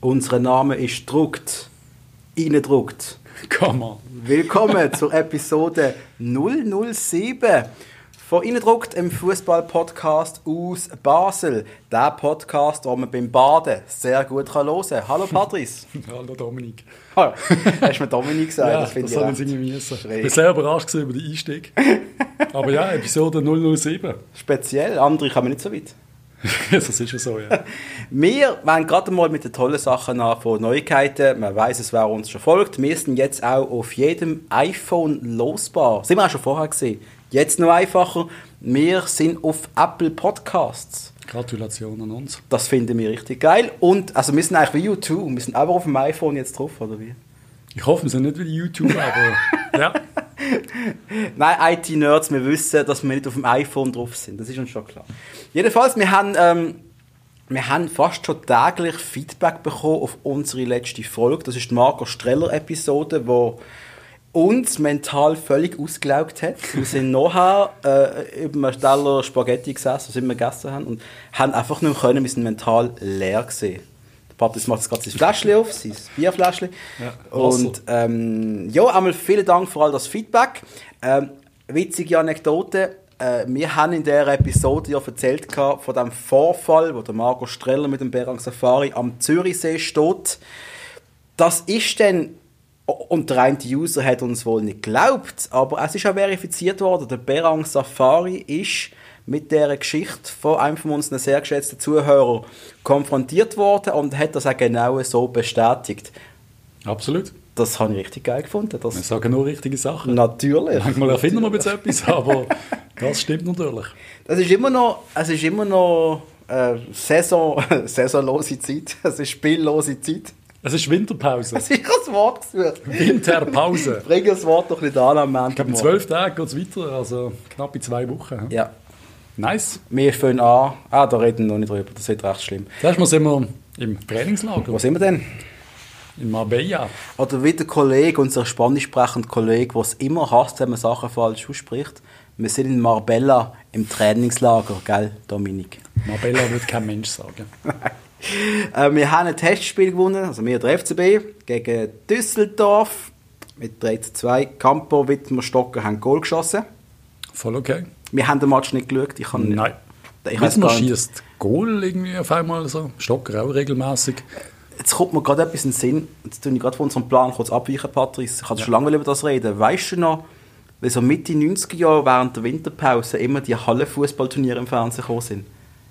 Unser Name ist druckt, reingedruckt. Kann man. Willkommen zur Episode 007 von Innendruckt im Fußball-Podcast aus Basel. Der Podcast, den man beim Baden sehr gut hören kann. Hallo Patrice. Hallo Dominik. Hallo. Hast du mir Dominik gesagt? Ja, das das, finde soll ich irgendwie müssen. Ich bin sehr überrascht über den Einstieg. Aber ja, Episode 007. speziell. Andere kommen nicht so weit. das ist ja so, ja. Wir wollen gerade mal mit den tollen Sachen an von Neuigkeiten. Man weiß es, wer uns schon folgt. Wir sind jetzt auch auf jedem iPhone losbar. Sind wir auch schon vorher gesehen. Jetzt noch einfacher. Wir sind auf Apple Podcasts. Gratulation an uns. Das finden wir richtig geil. Und also wir sind eigentlich wie U2. Wir sind einfach auf dem iPhone jetzt drauf, oder wie? Ich hoffe, wir sind nicht wie YouTube, aber ja. Nein, IT-Nerds, wir wissen, dass wir nicht auf dem iPhone drauf sind. Das ist uns schon klar. Jedenfalls, wir haben, ähm, wir haben fast schon täglich Feedback bekommen auf unsere letzte Folge. Das ist die Marco Streller-Episode, wo uns mental völlig ausgelaugt hat. Wir sind nachher äh, über einen Steller Spaghetti gesessen, was wir gegessen haben, und haben einfach nicht mehr können, wir sind mental leer gesehen. Patrice macht jetzt gerade sein Fläschchen auf, sein Bierfläschchen. Ja, und ähm, ja, einmal vielen Dank für all das Feedback. Ähm, witzige Anekdote. Äh, wir haben in dieser Episode ja erzählt gehabt von dem Vorfall, wo der Marco Streller mit dem Berang Safari am Zürichsee steht. Das ist dann, und der eine User hat uns wohl nicht geglaubt, aber es ist auch verifiziert worden, der Berang Safari ist mit der Geschichte von einem von unseren sehr geschätzten Zuhörern konfrontiert worden und hat das auch genau so bestätigt. Absolut. Das habe ich richtig geil gefunden. Wir Das sagen nur richtige Sachen. natürlich. Manchmal erfinden wir jetzt etwas, aber das stimmt natürlich. Das ist immer noch, es ist immer noch äh, Saison, saisonlose Zeit. Es ist spiellose Zeit. Es ist Winterpause. Es ist das Wort gesucht. Winterpause. Bring das Wort doch nicht an am Ich glaube, in zwölf Tagen geht es weiter, also knapp in zwei Wochen. Ja, Nice. wir fangen an. Ah, da reden wir noch nicht drüber. Das wird recht schlimm. Zuerst mal sind wir im Trainingslager Wo sind wir denn? in Marbella. Oder wie der Kollege, unser spanisch sprechender Kollege, der es immer hasst, wenn man Sachen falsch ausspricht. Wir sind in Marbella im Trainingslager, gell, Dominik? Marbella würde kein Mensch sagen. Äh, wir haben ein Testspiel gewonnen, also wir der FCB, gegen Düsseldorf mit 3 zu 2. Campo, Wittmer, Stocker haben Goal geschossen. Voll okay. Wir haben den Match nicht geschaut. Ich kann Nein. Ich weiß gar schießt Goal irgendwie auf einmal so. Stocker auch regelmäßig. Jetzt kommt mir gerade etwas in den Sinn. Jetzt tue ich gerade von unserem Plan kurz abweichen, Patrice. Ich hatte schon lange über das reden. Weißt du noch, wie so Mitte 90er Jahre während der Winterpause immer die Hallenfußballturniere im Fernsehen gekommen sind?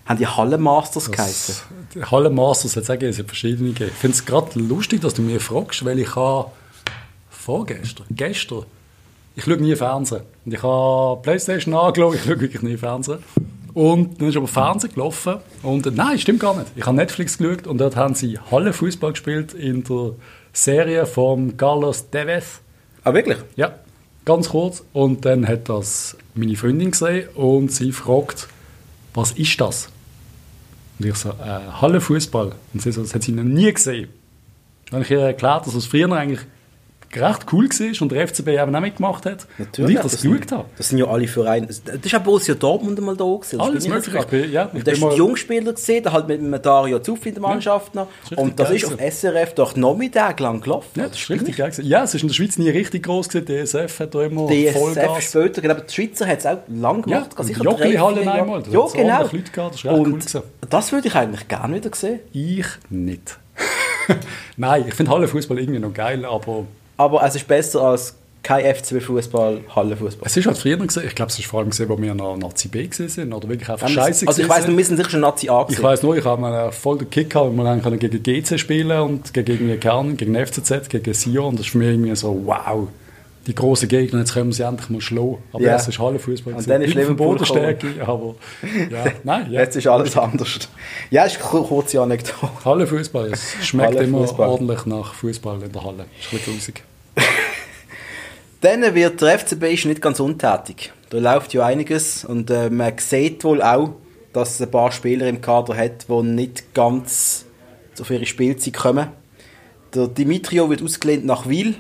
Haben die Hallenmasters geheißen? Das, die Halle Masters hat es hat verschiedene gegeben. Ich finde es gerade lustig, dass du mich fragst, weil ich habe vorgestern, gestern, ich schaue nie Fernsehen. Und ich habe Playstation angeschaut, ich schaue wirklich nie Fernsehen. Und dann ist aber Fernsehen gelaufen und nein, stimmt gar nicht. Ich habe Netflix geschaut und dort haben sie Hallenfußball gespielt in der Serie von Carlos Tevez. Ah, wirklich? Ja, ganz kurz. Und dann hat das meine Freundin gesehen und sie fragt, was ist das? Und ich so, äh, Hallenfußball. Und sie so, das hat sie noch nie gesehen. Dann habe ich ihr erklärt, dass es früher eigentlich recht cool war und der FCB eben auch mitgemacht hat. Und ich das, sind, geschaut habe. Das sind ja alle Vereine. Das ist auch Borussia Dortmund mal da gewesen. Das Alles bin ich möglich. jetzt Ich bin- ja, ich Und da bin hast du mal- die Jungspieler gesehen, da halt mit dem Dario Zuff in der Mannschaft noch. richtig Und das geil ist auf. SRF doch Nachmittag lang gelaufen. Ja, das ist richtig geil. Ja, es ist in der Schweiz nie richtig groß gewesen. DSF hat da immer DSF Vollgas. später, genau, aber die Schweizer hat es auch lang Ja, gemacht. und sicher drei, Jahre. einmal, da Ja, genau. ordentlich Leute gehabt, das ist echt cool Und gewesen. das würde ich eigentlich gerne wieder sehen. Ich nicht. Nein, ich finde Hallenfußball irgendwie noch geil, aber Aber es ist besser als kein FCB-Fußball, Hallenfußball. Es ist halt früher gesehen, ich glaube, es ist vor allem gesehen, wo wir noch Nazi B gesehen sind, oder wirklich einfach scheiße Also ich sind. wir sind sicher schon Nazi A Ich gewesen. weiß nur, ich habe mal voll den Kick gehabt, wir können gegen GC spielen und gegen Kern, gegen FCZ, gegen Sion. Und das ist für mich irgendwie so, wow, die grossen Gegner, jetzt können wir sie endlich mal schlagen. Aber Ja. es ist Hallenfußball. Und dann ist Liverpool Bodenstärke, aber ja, nein, ja. Jetzt ist alles anders. Ja, ist eine kurze Anekdote. Hallenfußball, es schmeckt immer Hallenfußball. ordentlich nach Fußball in der Halle. Ist ein bisschen grusig. Dann wird der FCB ist nicht ganz untätig. Da läuft ja einiges und äh, man sieht wohl auch, dass es ein paar Spieler im Kader hat, die nicht ganz auf ihre Spielzeit kommen. Der Dimitrio wird ausgelehnt nach Wiel.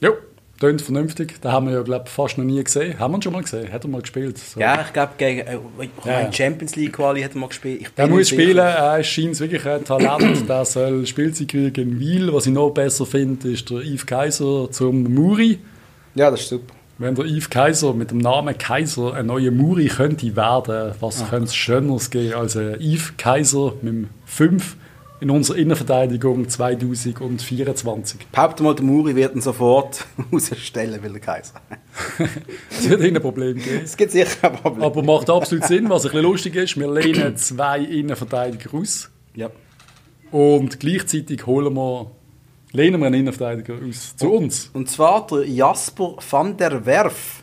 Jo, Tönt vernünftig. Den haben wir ja, glaube ich, fast noch nie gesehen. Haben wir ihn schon mal gesehen? Hat er mal gespielt? So. Ja, ich glaube, gegen äh, Ja, ja. Champions League Quali hat er mal gespielt. Ich Der muss spielen, er scheint wirklich ein Talent. der soll Spielzeit kriegen in Wiel. Was ich noch besser finde, ist der Yves Kaiser zum Muri. Ja, das ist super. Wenn der Yves Kaiser mit dem Namen Kaiser ein neuer Muri könnte werden, was Ah. könnte es Schöneres geben als ein Yves Kaiser mit dem 5 in unserer Innenverteidigung 2024. Behaupte mal, der Muri wird ihn sofort rausstellen, will der Kaiser. Es wird ein Problem geben. Es gibt sicher ein Problem. Aber macht absolut Sinn. Was ein bisschen lustig ist, wir lehnen zwei Innenverteidiger aus Ja. und gleichzeitig holen wir, lehnen wir einen Innenverteidiger aus zu uns. Und zwar der Jasper van der Werf.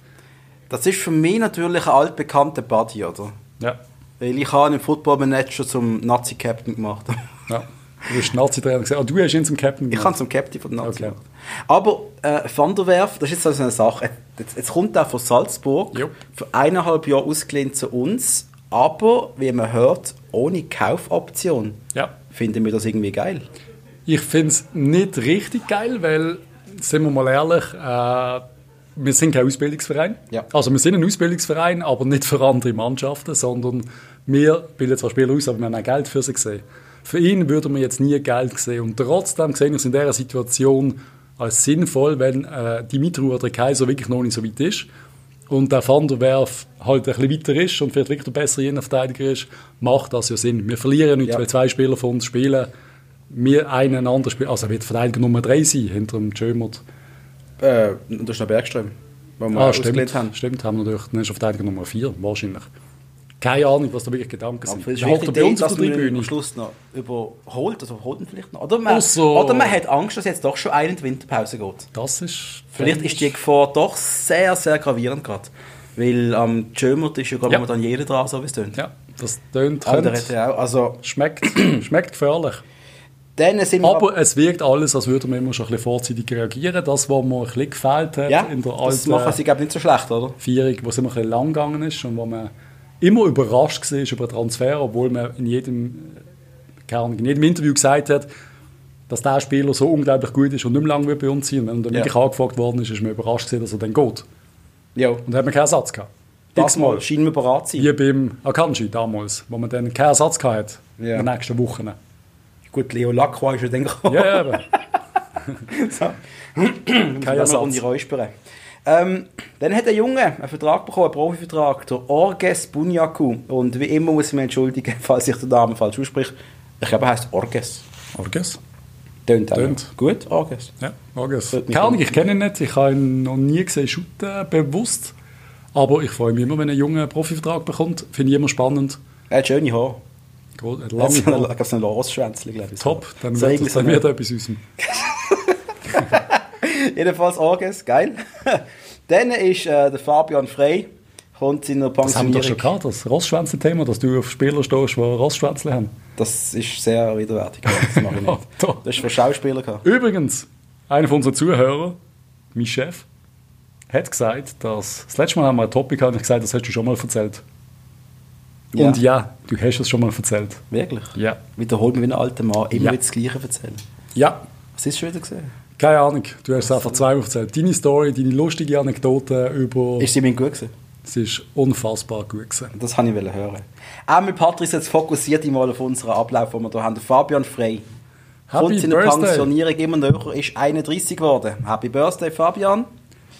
Das ist für mich natürlich ein altbekannter Buddy, oder? Ja. Weil ich habe im Football Manager zum Nazi-Captain gemacht. Ja. Du bist Nazi-Trainer gesehen. Ah, du hast ihn zum Captain Ich gemacht. kann zum Captain von den Nazi Okay. gemacht. Aber äh, Van der Werf, das ist jetzt also eine Sache. Jetzt, jetzt kommt er von Salzburg, Jo. für eineinhalb Jahre ausgeliehen zu uns, aber wie man hört, ohne Kaufoption. Ja. Finden wir das irgendwie geil? Ich finde es nicht richtig geil, weil, sind wir mal ehrlich, äh, wir sind kein Ausbildungsverein. Ja. Also wir sind ein Ausbildungsverein, aber nicht für andere Mannschaften, sondern wir bilden zwar Spieler aus, aber wir haben auch Geld für sie gesehen. Für ihn würden wir jetzt nie Geld sehen. Und trotzdem sehen wir es in dieser Situation als sinnvoll, wenn äh, Dimitri oder Kaiser wirklich noch nicht so weit ist und der Van der Werf halt ein bisschen weiter ist und vielleicht wirklich der bessere Innenverteidiger ist, macht das ja Sinn. Wir verlieren nicht, Ja. weil zwei Spieler von uns spielen. Wir einen anderen Spieler, also er wird Verteidiger Nummer 3 sein, hinter dem Jömert. Äh, und das ist noch Bergström, wo wir Ah, stimmt, haben. stimmt, haben wir natürlich, dann ist er Verteidiger Nummer 4, wahrscheinlich. Keine Ahnung, was da wirklich Gedanken Aber sind. es ist Er bei uns auf der man Tribüne. am Schluss noch überholt, also holt ihn vielleicht noch. Oder man, Ausser- oder man hat Angst, dass jetzt doch schon einer in die Winterpause geht. Das ist... Vielleicht ist die Gefahr doch sehr, sehr gravierend gerade. Weil am Jömert ist ja gerade Ja. momentan jeder dran, so wie es tönt. Ja, das tönt, Aber ja auch. Also, schmeckt, schmeckt gefährlich. Aber es wirkt alles, als würden wir immer schon ein bisschen vorzeitig reagieren. Das, was mir ein bisschen gefehlt hat ja, in der das machen alten sie, glaube ich, nicht so schlecht, oder? Vierung, wo es immer ein bisschen lang gegangen ist und wo man immer überrascht war über Transfer, obwohl man in jedem, Ahnung, in jedem Interview gesagt hat, dass der Spieler so unglaublich gut ist und nicht mehr lange wird bei uns sein. Und wenn er dann Ja. wirklich angefragt worden ist, ist man überrascht gewesen, dass er dann geht. Ja, Und dann hat man keinen Ersatz gehabt. das mal. Scheinen wir bereit zu sein. Wie beim Akanji damals, wo man dann keinen Ersatz gehabt hat Ja. in den nächsten Wochen. Gut, Leo Lacroix ist ja dann gekommen. Ja, ja, eben. so. kein Ersatz. um die Räuspern. Ähm, dann hat der Junge einen Vertrag bekommen, einen Profivertrag, der Orges Bunyaku. Und wie immer muss ich mich entschuldigen, falls ich den Namen falsch ausspreche. Ich glaube, er heißt Orges. Orges? Tönt auch. Tönt. Gut, Orges. Ja, Orges. Keine Ahnung, ich kenne ihn nicht. Ich habe ihn noch nie gesehen shooten, bewusst. Aber ich freue mich immer, wenn ein Junge einen Profivertrag bekommt. Finde ich immer spannend. Er hat schöne Haare. Hat Er Lange hat so Haare. ein- so ein Lorschwänzchen, glaube ich. Top, dann so wird, das, dann wird etwas aus ihm. Jedenfalls Orges, geil. Dann ist äh, der Fabian Frey, kommt seiner Das haben wir doch schon Pensionierung. gehabt, das Rossschwänzle-Thema, dass du auf Spieler stehst, die Rossschwänzle haben. Das ist sehr widerwärtig. Das mache ich nicht. Das ist von Schauspielern. gehabt. Übrigens, einer von unseren Zuhörern, mein Chef, hat gesagt, dass das letzte Mal haben wir ein Topic gehabt und ich gesagt, das hast du schon mal erzählt. Ja. Und ja, du hast es schon mal erzählt. Wirklich? Ja. Wiederholt mir wie ein alter Mann immer Ja. wieder das Gleiche erzählen. Ja, Was ist schon wieder gesehen? Keine Ahnung, du hast es einfach zweimal erzählt. Deine Story, deine lustige Anekdote über... Ist sie mir gut gewesen? Es ist unfassbar gut gewesen. Das wollte ich hören. Auch mit Patrice jetzt fokussiert mal auf unseren Ablauf, den wir hier haben. Fabian Frey. Happy Kommt seiner Birthday. Pensionierung immer näher, ist 31 geworden. Happy Birthday, Fabian.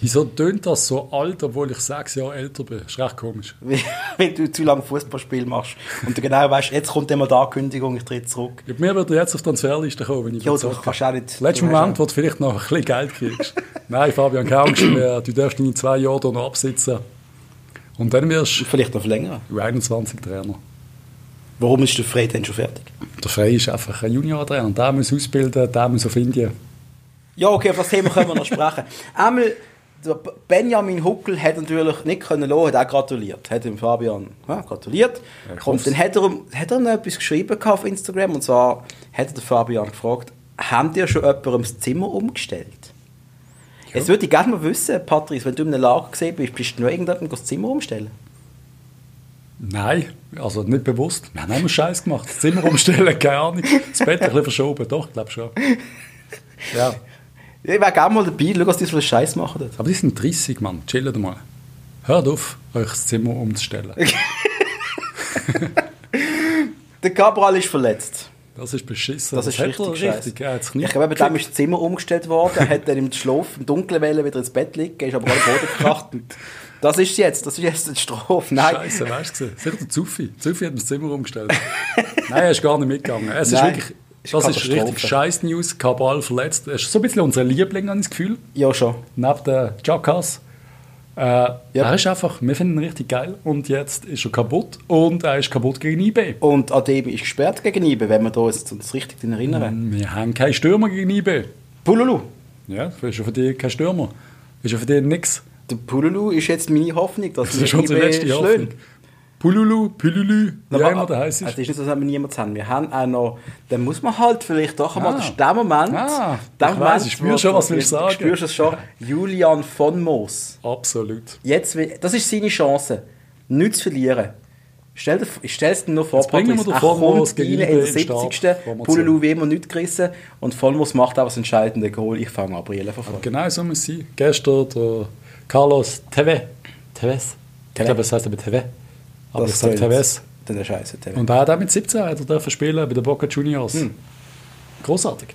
Wieso tönt das so alt, obwohl ich sechs Jahre älter bin? ist recht komisch. Weil weil du zu lange Fußballspiel machst. Und du genau weißt, jetzt kommt immer die Ankündigung, ich trete zurück. Ja, mir würde jetzt auf die Transferliste kommen, wenn ich Ja, das du kannst auch nicht. Letzten du hast Moment, wo du vielleicht noch ein bisschen Geld kriegst. Nein, Fabian, keine Angst mehr. Du darfst deine zwei Jahre hier noch absitzen. Und dann wirst auch- Vielleicht noch verlängern. du 21 Trainer. Warum ist der Frey denn schon fertig? Der Frey ist einfach ein Junior-Trainer. Der muss ausbilden, der muss auf Indien. Ja, okay, auf das Thema können wir noch sprechen. Einmal, Benjamin Huckel hat natürlich nicht können lassen, hat auch gratuliert. Hat dem Fabian ja, gratuliert. Ja, hoff's. dann hat er, hat er noch etwas geschrieben auf Instagram und zwar hat er den Fabian gefragt, haben ihr schon jemandem das Zimmer umgestellt? Jetzt würde ich gerne mal wissen, Patrice, wenn du in einem Lager gesehen bist, bist du noch irgendjemandem das Zimmer umstellen? Nein, also nicht bewusst. Wir haben immer Scheiß gemacht. Das Zimmer umstellen, keine Ahnung. Das Bett ein bisschen verschoben, doch, ich glaube schon. Ja. Ich wäre gerne mal dabei, schau, was die so Scheiß machen dort. Aber die sind 30, Mann. Chillt mal. Hört auf, euch das Zimmer umzustellen. Der Cabral ist verletzt. Das ist beschissen. Das ist hat richtig richtig. Knie Ich glaube, bei dem ist das Zimmer umgestellt worden. Er hat dann im Schlaf, im Dunkeln wollen, wieder ins Bett liegen, ist aber gerade am Boden gekracht. Und das ist jetzt, das ist jetzt die Strophe. Nein, Scheiße, weißt du? Sicher der Zufi. Zufi hat mir das Zimmer umgestellt. Nein, er ist gar nicht mitgegangen. Es ist Nein, wirklich, ist das ist richtig scheiß News. Kabal verletzt. Er ist so ein bisschen unser Liebling, habe ich das Gefühl. ja schon. Neben der Jackass. Äh, Er ist einfach, wir finden ihn richtig geil. Und jetzt ist er kaputt. Und er ist kaputt gegen IB. Und Ademi ist gesperrt gegen IBE, wenn wir da jetzt uns richtig daran erinnern. Wir haben keinen Stürmer gegen IB. Pululu. Ja, das ist ja für dich kein Stürmer. Das ist ja für dich nix. Der Pululu ist jetzt meine Hoffnung, dass Das ist unsere letzte Hoffnung. Pululu, Pululu, wie auch immer der heisst. Also, es ist nicht so, dass wir niemanden haben. Wir haben auch noch, dann muss man halt vielleicht doch einmal, Ah. das ist der Moment, Ah, der ich weiss, ich spüre schon, was du willst sagen. spürst es schon, Julian von Moos. Absolut. Jetzt, das ist seine Chance, nichts zu verlieren. Stell dir, ich stelle es dir nur vor, Jetzt bringen wir den rein IB in der im Start. 70. Formation. Pululu wie immer nichts gerissen und von Moos macht auch das entscheidende Goal. Ich fange an, Brille verfolgen. Genau so muss es sein. Gestern der Carlos Tevez. Tevez? Ich Tevez. glaube, es heißt aber Tevez. Aber ich sage Tevez. Dann der Scheiße. Tevez. Und auch mit 17 hat er dürfen spielen bei den Boca Juniors. Hm. Großartig.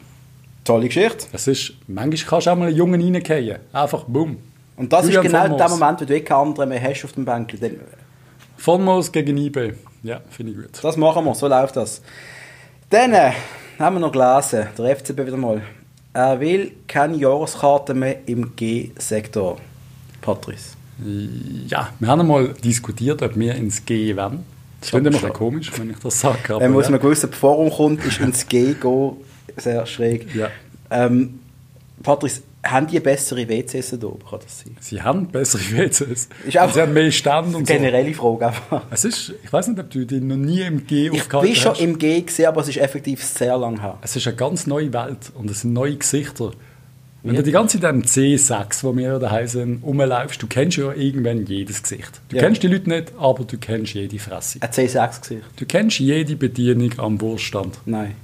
Tolle Geschichte. Es ist, manchmal kannst du auch mal einen Jungen reingehen. Einfach bumm. Und das Julian ist genau der. Moment, wo du keinen anderen mehr hast auf dem Bänkchen. Dann- Von Moos gegen IB. Ja, finde ich gut. Das machen wir, so läuft das. Dann äh, haben wir noch gelesen, der FCB wieder mal. Er will keine Jahreskarte mehr im G-Sektor. Patrice. Ja, wir haben einmal diskutiert, ob wir ins G wollen. Das klingt immer ein komisch, wenn ich das sage. Wenn man aus einem gewissen Forum kommt, ist ins G gehen sehr schräg. Ja. Ähm, Patrice, haben die bessere WCs da oben? Kann das sein? Sie haben bessere WCs. Ist auch- Sie haben mehr Stand und so. Generelle Frage einfach. Es ist, ich weiß nicht, ob du dich noch nie im G Ich aufgehalten bin schon hast. im G gesehen, aber es ist effektiv sehr lang her. Es ist eine ganz neue Welt und es sind neue Gesichter. Wenn du die ganze Zeit in dem C6, wo wir daheim sind, rumläufst, du kennst ja irgendwann jedes Gesicht. Du Ja. kennst die Leute nicht, aber du kennst jede Fresse. Ein C6-Gesicht? Du kennst jede Bedienung am Wurststand. Nein.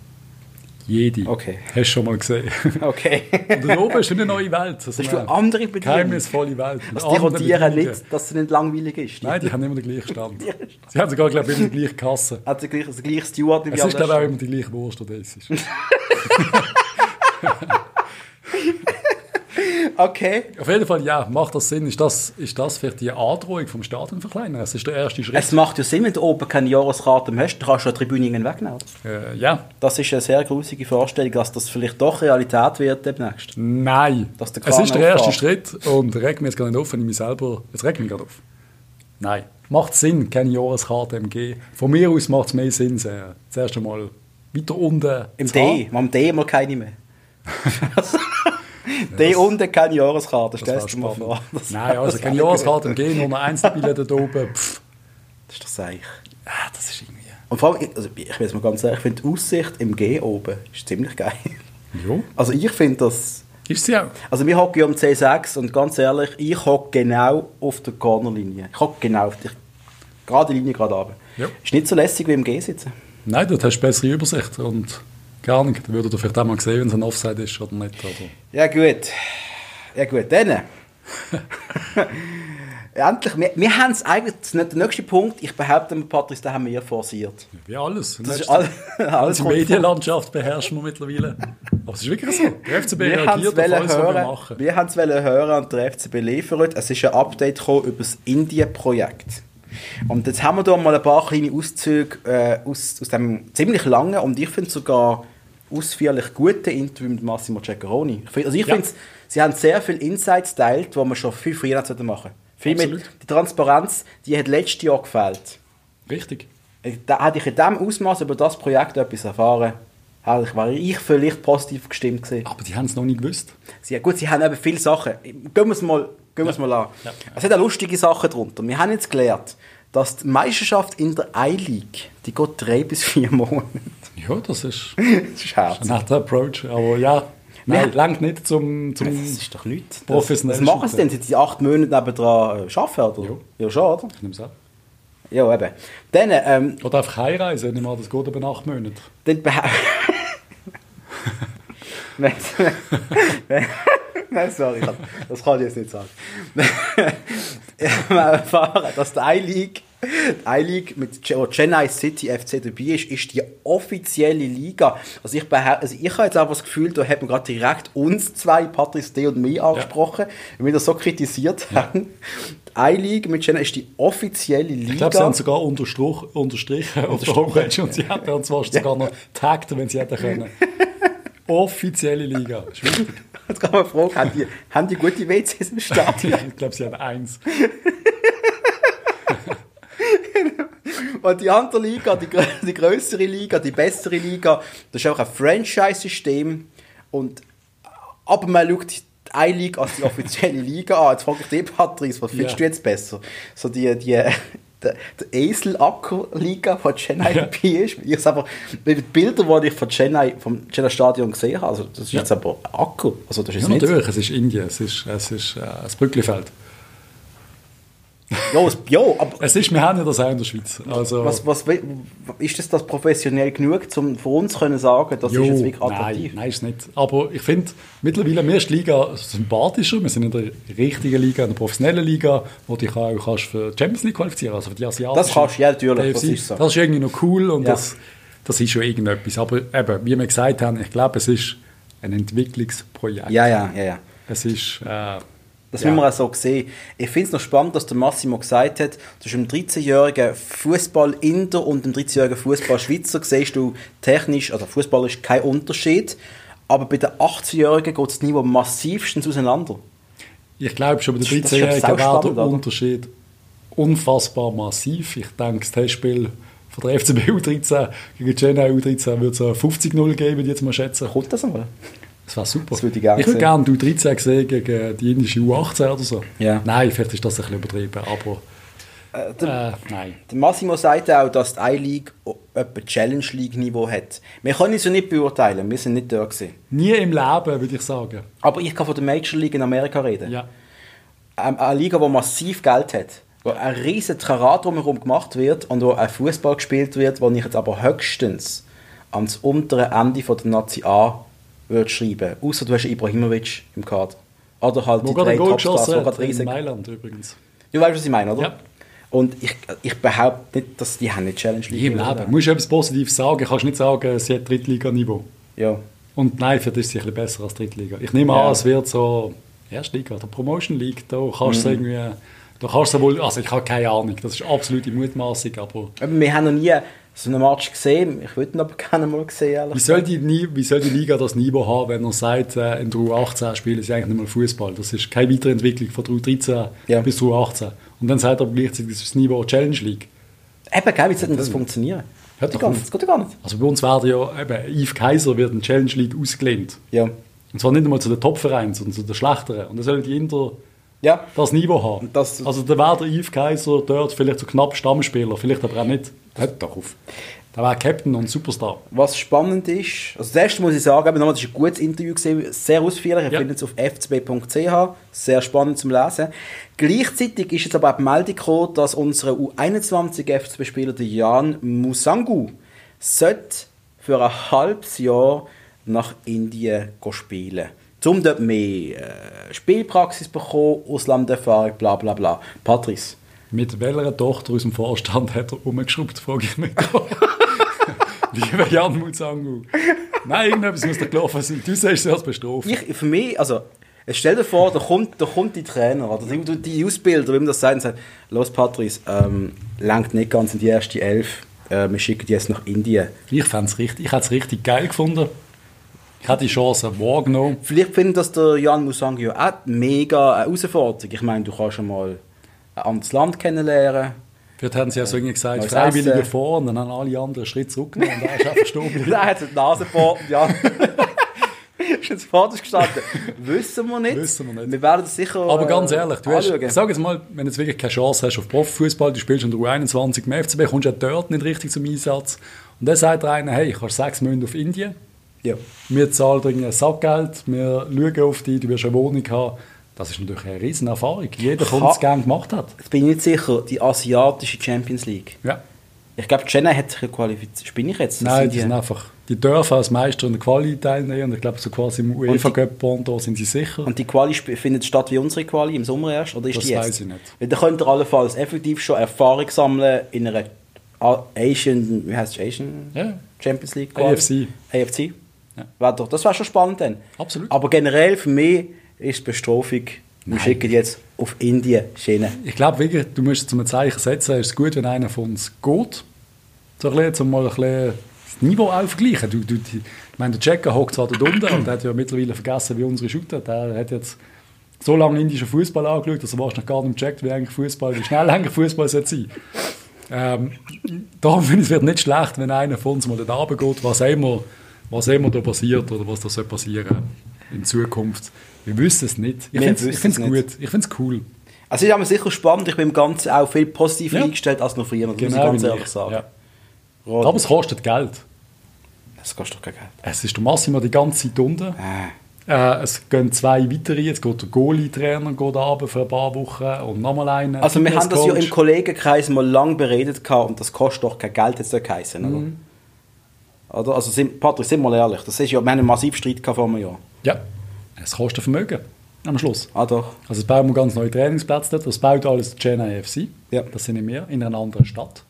Jede. Okay. Hast du schon mal gesehen. Okay. Und da oben ist eine neue Welt. Das Das ist für andere Bedienungen. Geheimnisvolle Welt. Mit Also die rotieren nicht, dass es nicht langweilig ist. Nein, die haben immer den gleichen Stand. Sie haben sogar, glaube ich, immer die gleiche Kasse. Hat der gleiche, der gleiche Steward wie Es ist, glaube ich, auch immer die gleiche Wurst, die das ist. Okay. Auf jeden Fall, ja, macht das Sinn. Ist das, ist das vielleicht die Androhung vom Stadion verkleinern? Es ist der erste Schritt. Es macht ja Sinn, wenn du oben keine Jahreskarte mehr hast, dann kannst du die Tribüne wegnehmen. Äh, ja. Das ist eine sehr grusige Vorstellung, dass das vielleicht doch Realität wird demnächst. Nein. Es ist der erste. Schritt und regt mich jetzt gar nicht auf, wenn ich mich selber... Es regt mich gerade auf. Nein. Macht Sinn, keine Jahreskarte MG. Von mir aus macht es mehr Sinn, sehr. zuerst einmal weiter unten Im D. haben. Am D mal keine mehr. D unten keine Jahreskarte, stellst du mal vor. Das- Nein, also keine Jahreskarte MG, nur eine Einzelbillette da oben. Pff. Das ist doch seich. Ja, das ist irgendwie... Und vor allem, also ich es mal ganz ehrlich, ich finde die Aussicht im G oben ist ziemlich geil. Ja, Also ich finde das... ist sie auch. Also wir hocken ja am C6 und ganz ehrlich, ich hocke genau auf der Cornerlinie. Ich hocke genau auf die gerade Linie gerade runter. Ja. Ist nicht so lässig wie im G sitzen. Nein, dort hast du bessere Übersicht und... Gar nicht. Dann würdet ihr vielleicht auch mal sehen, wenn es ein Offside ist oder nicht. Oder Ja gut. Ja gut, dann. Endlich, wir, wir haben es eigentlich, nicht der nächste Punkt, ich behaupte, Patrice, den haben wir forciert. Wie alles. Das ist all, alles Die Medienlandschaft beherrschen wir mittlerweile. Aber es ist wirklich so. Der FCB Wir haben es reagiert auf alles, was wir hören, machen. wir haben es hören und der FCB liefert. Es ist ein Update gekommen über das Indien-Projekt. Und jetzt haben wir da mal ein paar kleine Auszüge äh, aus, aus dem ziemlich langen und ich finde sogar ausführlich guten Interview mit Massimo Ceccaroni. Also ich Ja. finde, sie haben sehr viele Insights teilt, die man schon viel früher hätte machen Viel mit, Absolut. die Transparenz, die hat letztes Jahr gefehlt. Richtig. Da hätte ich in diesem Ausmaß über das Projekt etwas erfahren, hätte ich, wäre ich vielleicht positiv gestimmt gewesen. Aber die haben es noch nicht gewusst. Sie, gut, sie haben eben viele Sachen. Gehen wir es mal, gehen es mal an. Ja. Es hat auch lustige Sachen drunter. Wir haben jetzt gelernt, dass die Meisterschaft in der I-League, die geht drei bis vier Monate. Ja, das ist Das ist ein netter Approach. Aber ja, nein, langt nicht zum, zum Das ist doch nichts. Das, professionell was machen sie denn? Sind sie acht Monate nebendran äh, arbeiten? Oder? Ja. ja, schon, oder? Ich nehme es an. Ja, eben. Dann, ähm, Oder einfach heimreisen. Ich nehme an, das geht über acht Monate. dann wenn, Nein, sorry, das kann ich jetzt nicht sagen. ich erfahren, dass die I-League, I-League mit Chennai City FC dabei ist, ist die offizielle Liga. Also ich, also ich habe jetzt einfach das Gefühl, da hat man gerade direkt uns zwei, Patrice D und mich angesprochen, ja. weil wir das so kritisiert ja. haben. Die I-League mit Chennai ist die offizielle Liga. Ich glaube, sie haben sogar unterstrichen auf der Homepage und sie hätten uns ja. sogar noch taggt, wenn sie hätten können. Offizielle Liga. Schwierig. Jetzt kann man fragen, haben die, haben die gute WCs im Stadion? ich glaube, sie haben eins. Und die andere Liga, die, die größere Liga, die bessere Liga, das ist auch ein Franchise-System. aber man schaut die I-League als die offizielle Liga an. Jetzt frage ich dich, Patrice, was findest ja. du jetzt besser? So die, die, der, der Esel-Acker-Liga von Chennai ja. ist. Ich einfach, die Bilder, die ich von Chennai, vom Chennai Stadion gesehen habe, also das ist ja. jetzt aber Acker. Also das ist ja, natürlich, es ist Indien, es ist, es ist äh, das Brücklifeld. Es, ja, aber... Es ist, wir haben ja das auch in der Schweiz. Also, was, was, ist das, das professionell genug, um für uns zu sagen, das jo, ist jetzt wirklich attraktiv? Nein, nein, ist nicht. Aber ich finde, mittlerweile, mir ist die Liga sympathischer. Wir sind in der richtigen Liga, in der professionellen Liga, wo du dich auch kannst für die Champions League qualifizieren also für die Asiatischen. Das kannst du, ja, natürlich. Das ist, so. das ist irgendwie noch cool und ja. das, das ist schon irgendetwas. Aber eben, wie wir gesagt haben, ich glaube, es ist ein Entwicklungsprojekt. Ja, ja, ja. ja. Es ist... Äh, das ja. müssen wir auch so sehen. Ich finde es noch spannend, dass der Massimo gesagt hat, zwischen dem 13-jährigen Fußball-Inder und dem 13-jährigen Fußball-Schweizer siehst du technisch, also Fußball ist kein Unterschied, aber bei den 18-Jährigen geht das Niveau massivstens auseinander. Ich glaube schon, bei den 13-Jährigen wäre der Unterschied unfassbar massiv. Ich denke, das Testspiel von der FCB U13 gegen Chennai U13 wird es 50-0 geben, würde ich jetzt mal schätzen. Kommt das einmal? Das wäre super. Das würde ich gerne Ich würde gerne U13 sehen gegen die indische U18 oder so. Ja. Nein, vielleicht ist das ein bisschen übertrieben, aber... Äh, der, äh, nein. Der Massimo sagt auch, dass die I-League etwa Challenge League-Niveau hat. Wir können es ja nicht beurteilen, wir sind nicht da gewesen. Nie im Leben, würde ich sagen. Aber ich kann von der Major League in Amerika reden. Ja. Ähm, eine Liga, die massiv Geld hat, wo ein riesen Trara drumherum gemacht wird und wo ein Fußball gespielt wird, wo ich jetzt aber höchstens ans untere Ende von der Nazi A würdest schreiben. Außer du hast Ibrahimovic im Kader. Oder halt wo die drei Topstars, die gerade riesig... in Mailand übrigens. Du weißt, was ich meine, oder? Ja. Und ich, ich behaupte nicht, dass die haben nicht Challenge League Im Leben. Du musst etwas Positives sagen. Du kannst nicht sagen, sie hat Drittliga-Niveau. Ja. Und nein, für das ist sie ein bisschen besser als Drittliga. Ich nehme ja. an, es wird so Erstliga oder Promotion League. Da kannst du mhm. irgendwie... Da kannst du wohl... Also ich habe keine Ahnung. Das ist absolute Mutmaßung, aber... aber wir haben noch nie so einen Match gesehen. Ich würde ihn aber gerne mal sehen. Wie soll, die, wie soll die Liga das Niveau haben, wenn er sagt, äh, in der U18 spielen sie eigentlich nicht mehr Fußball? Das ist keine Weiterentwicklung von der U13 ja. bis zur U18. Und dann sagt er aber gleichzeitig, das ist das Niveau Challenge League. Eben, gell, wie soll denn das funktionieren? Hört das, das geht gar nicht. Also bei uns werden ja, eben, Yves Kaiser wird in Challenge League ausgelehnt. Ja. Und zwar nicht einmal zu den Top-Vereinen, sondern zu den schlechteren. Und dann sollen die Inter ja. das Niveau haben. Das, also da wäre der Yves Kaiser dort vielleicht so knapp Stammspieler, vielleicht aber auch nicht. Hört doch auf. Er war Captain und Superstar. Was spannend ist, also das erste muss ich sagen, das war ein gutes Interview, gewesen, sehr ausführlich, ihr ja. findet es auf fcb.ch, sehr spannend zum Lesen. Gleichzeitig ist jetzt aber auch die Meldung gekommen, dass unser U21 FCB-Spieler Jan Musangu sollte für ein halbes Jahr nach Indien spielen um dort mehr äh, Spielpraxis bekommen, Auslanderfahrung, bla bla bla. Patrice. Mit welcher Tochter aus dem Vorstand hat er umgeschraubt, frage ich mich. Lieber Jan Muzangu. Nein, irgendetwas muss da gelaufen sein. Du sagst es als bestraft. Ich, für mich, also, stell dir vor, da kommt, da kommt die Trainer oder die, die Ausbilder, wie man das sagt, und sagt, los Patrice, ähm, langt nicht ganz in die erste Elf, äh, wir schicken die jetzt nach Indien. Ich fände es richtig, ich hätte es richtig geil gefunden. Ich hätte die Chance wahrgenommen. Vielleicht findet das der Jan Musangu auch mega Herausforderung. Ich meine, du kannst schon mal anderes Land kennenlernen Vielleicht haben sie ja so irgendwie gesagt, Freiwillige vor und dann haben alle anderen einen Schritt zurückgenommen und er ist einfach gestorben. Nein, hat die Nase vor, ja. ist jetzt vorne gestanden. Wissen wir nicht. Wissen wir nicht. Wir werden sicher Aber ganz ehrlich, du hast, sag jetzt mal, wenn du jetzt wirklich keine Chance hast auf Profifußball, du spielst in der U21 im FCB, kommst du ja dort nicht richtig zum Einsatz. Und dann sagt einer, hey, ich habe sechs Monate auf Indien. Ja. Wir zahlen dir ein Sackgeld, wir schauen auf dich, du wirst eine Wohnung haben das ist natürlich eine riesen Erfahrung. Jeder, der es gerne gemacht hat. Ich bin nicht sicher, die asiatische Champions League. Ja. Ich glaube, Chennai hat sich qualifiziert. Bin ich jetzt? Nein, die sind einfach... Die dürfen als Meister in der Quali teilnehmen und ich glaube, so quasi im UEFA Cup sind sie sicher. Und die Quali findet statt wie unsere Quali im Sommer erst? Oder ist Das die jetzt? weiss ich nicht. Weil da könnt ihr allenfalls effektiv schon Erfahrung sammeln in einer Asian, wie heißt es, Asian Ja. Champions League Quali? AFC. AFC? Ja. Das wäre schon spannend dann. Absolut. Aber generell für mich ist die Bestrafung, wir schicken jetzt auf Indien Schiene. Ich glaube wirklich, du musst zum Zeichen setzen, es ist gut, wenn einer von uns geht. So ein bisschen, um mal ein bisschen das Niveau auch vergleichen. Du, du, die, ich meine, der Checker hockt zwar da unten und hat ja mittlerweile vergessen, wie unsere Shooter. Der hat jetzt so lange indischen Fußball angeschaut, dass er wahrscheinlich gar nicht checkt, wie eigentlich Fußball, wie schnell eigentlich Fußball sein sollte. Ähm, darum finde ich, es wird nicht schlecht, wenn einer von uns mal dort runtergeht, was immer, was immer da passiert oder was da soll passieren in Zukunft. Wir wissen es nicht. Ich finde es es gut. Ich finde es cool. Also ich habe mir sicher spannend, ich bin im Ganzen auch viel positiver Ja. eingestellt als noch früher, muss ich Genau ganz ehrlich ich. sagen. Ja. Aber es kostet Geld. das kostet doch kein Geld. Es ist der Massimo die ganze Zeit unten. Äh. Äh, es gehen zwei weitere. Jetzt geht der Goalie-Trainer runter für ein paar Wochen und nochmal einen. Also wir haben das ja im. Kollegenkreis mal lang beredet gehabt und das kostet doch kein Geld, jetzt geheißen, oder? Mhm. oder? Also sind, Patrick, sind wir mal ehrlich, das ist ja, wir haben einen massiven Streit vor einem Jahr. Ja, es kostet Vermögen am Schluss. Ah doch. Also es bauen wir ganz neue Trainingsplätze dort. Das baut alles Chennai FC. Ja. Das sind nicht wir, in einer anderen Stadt.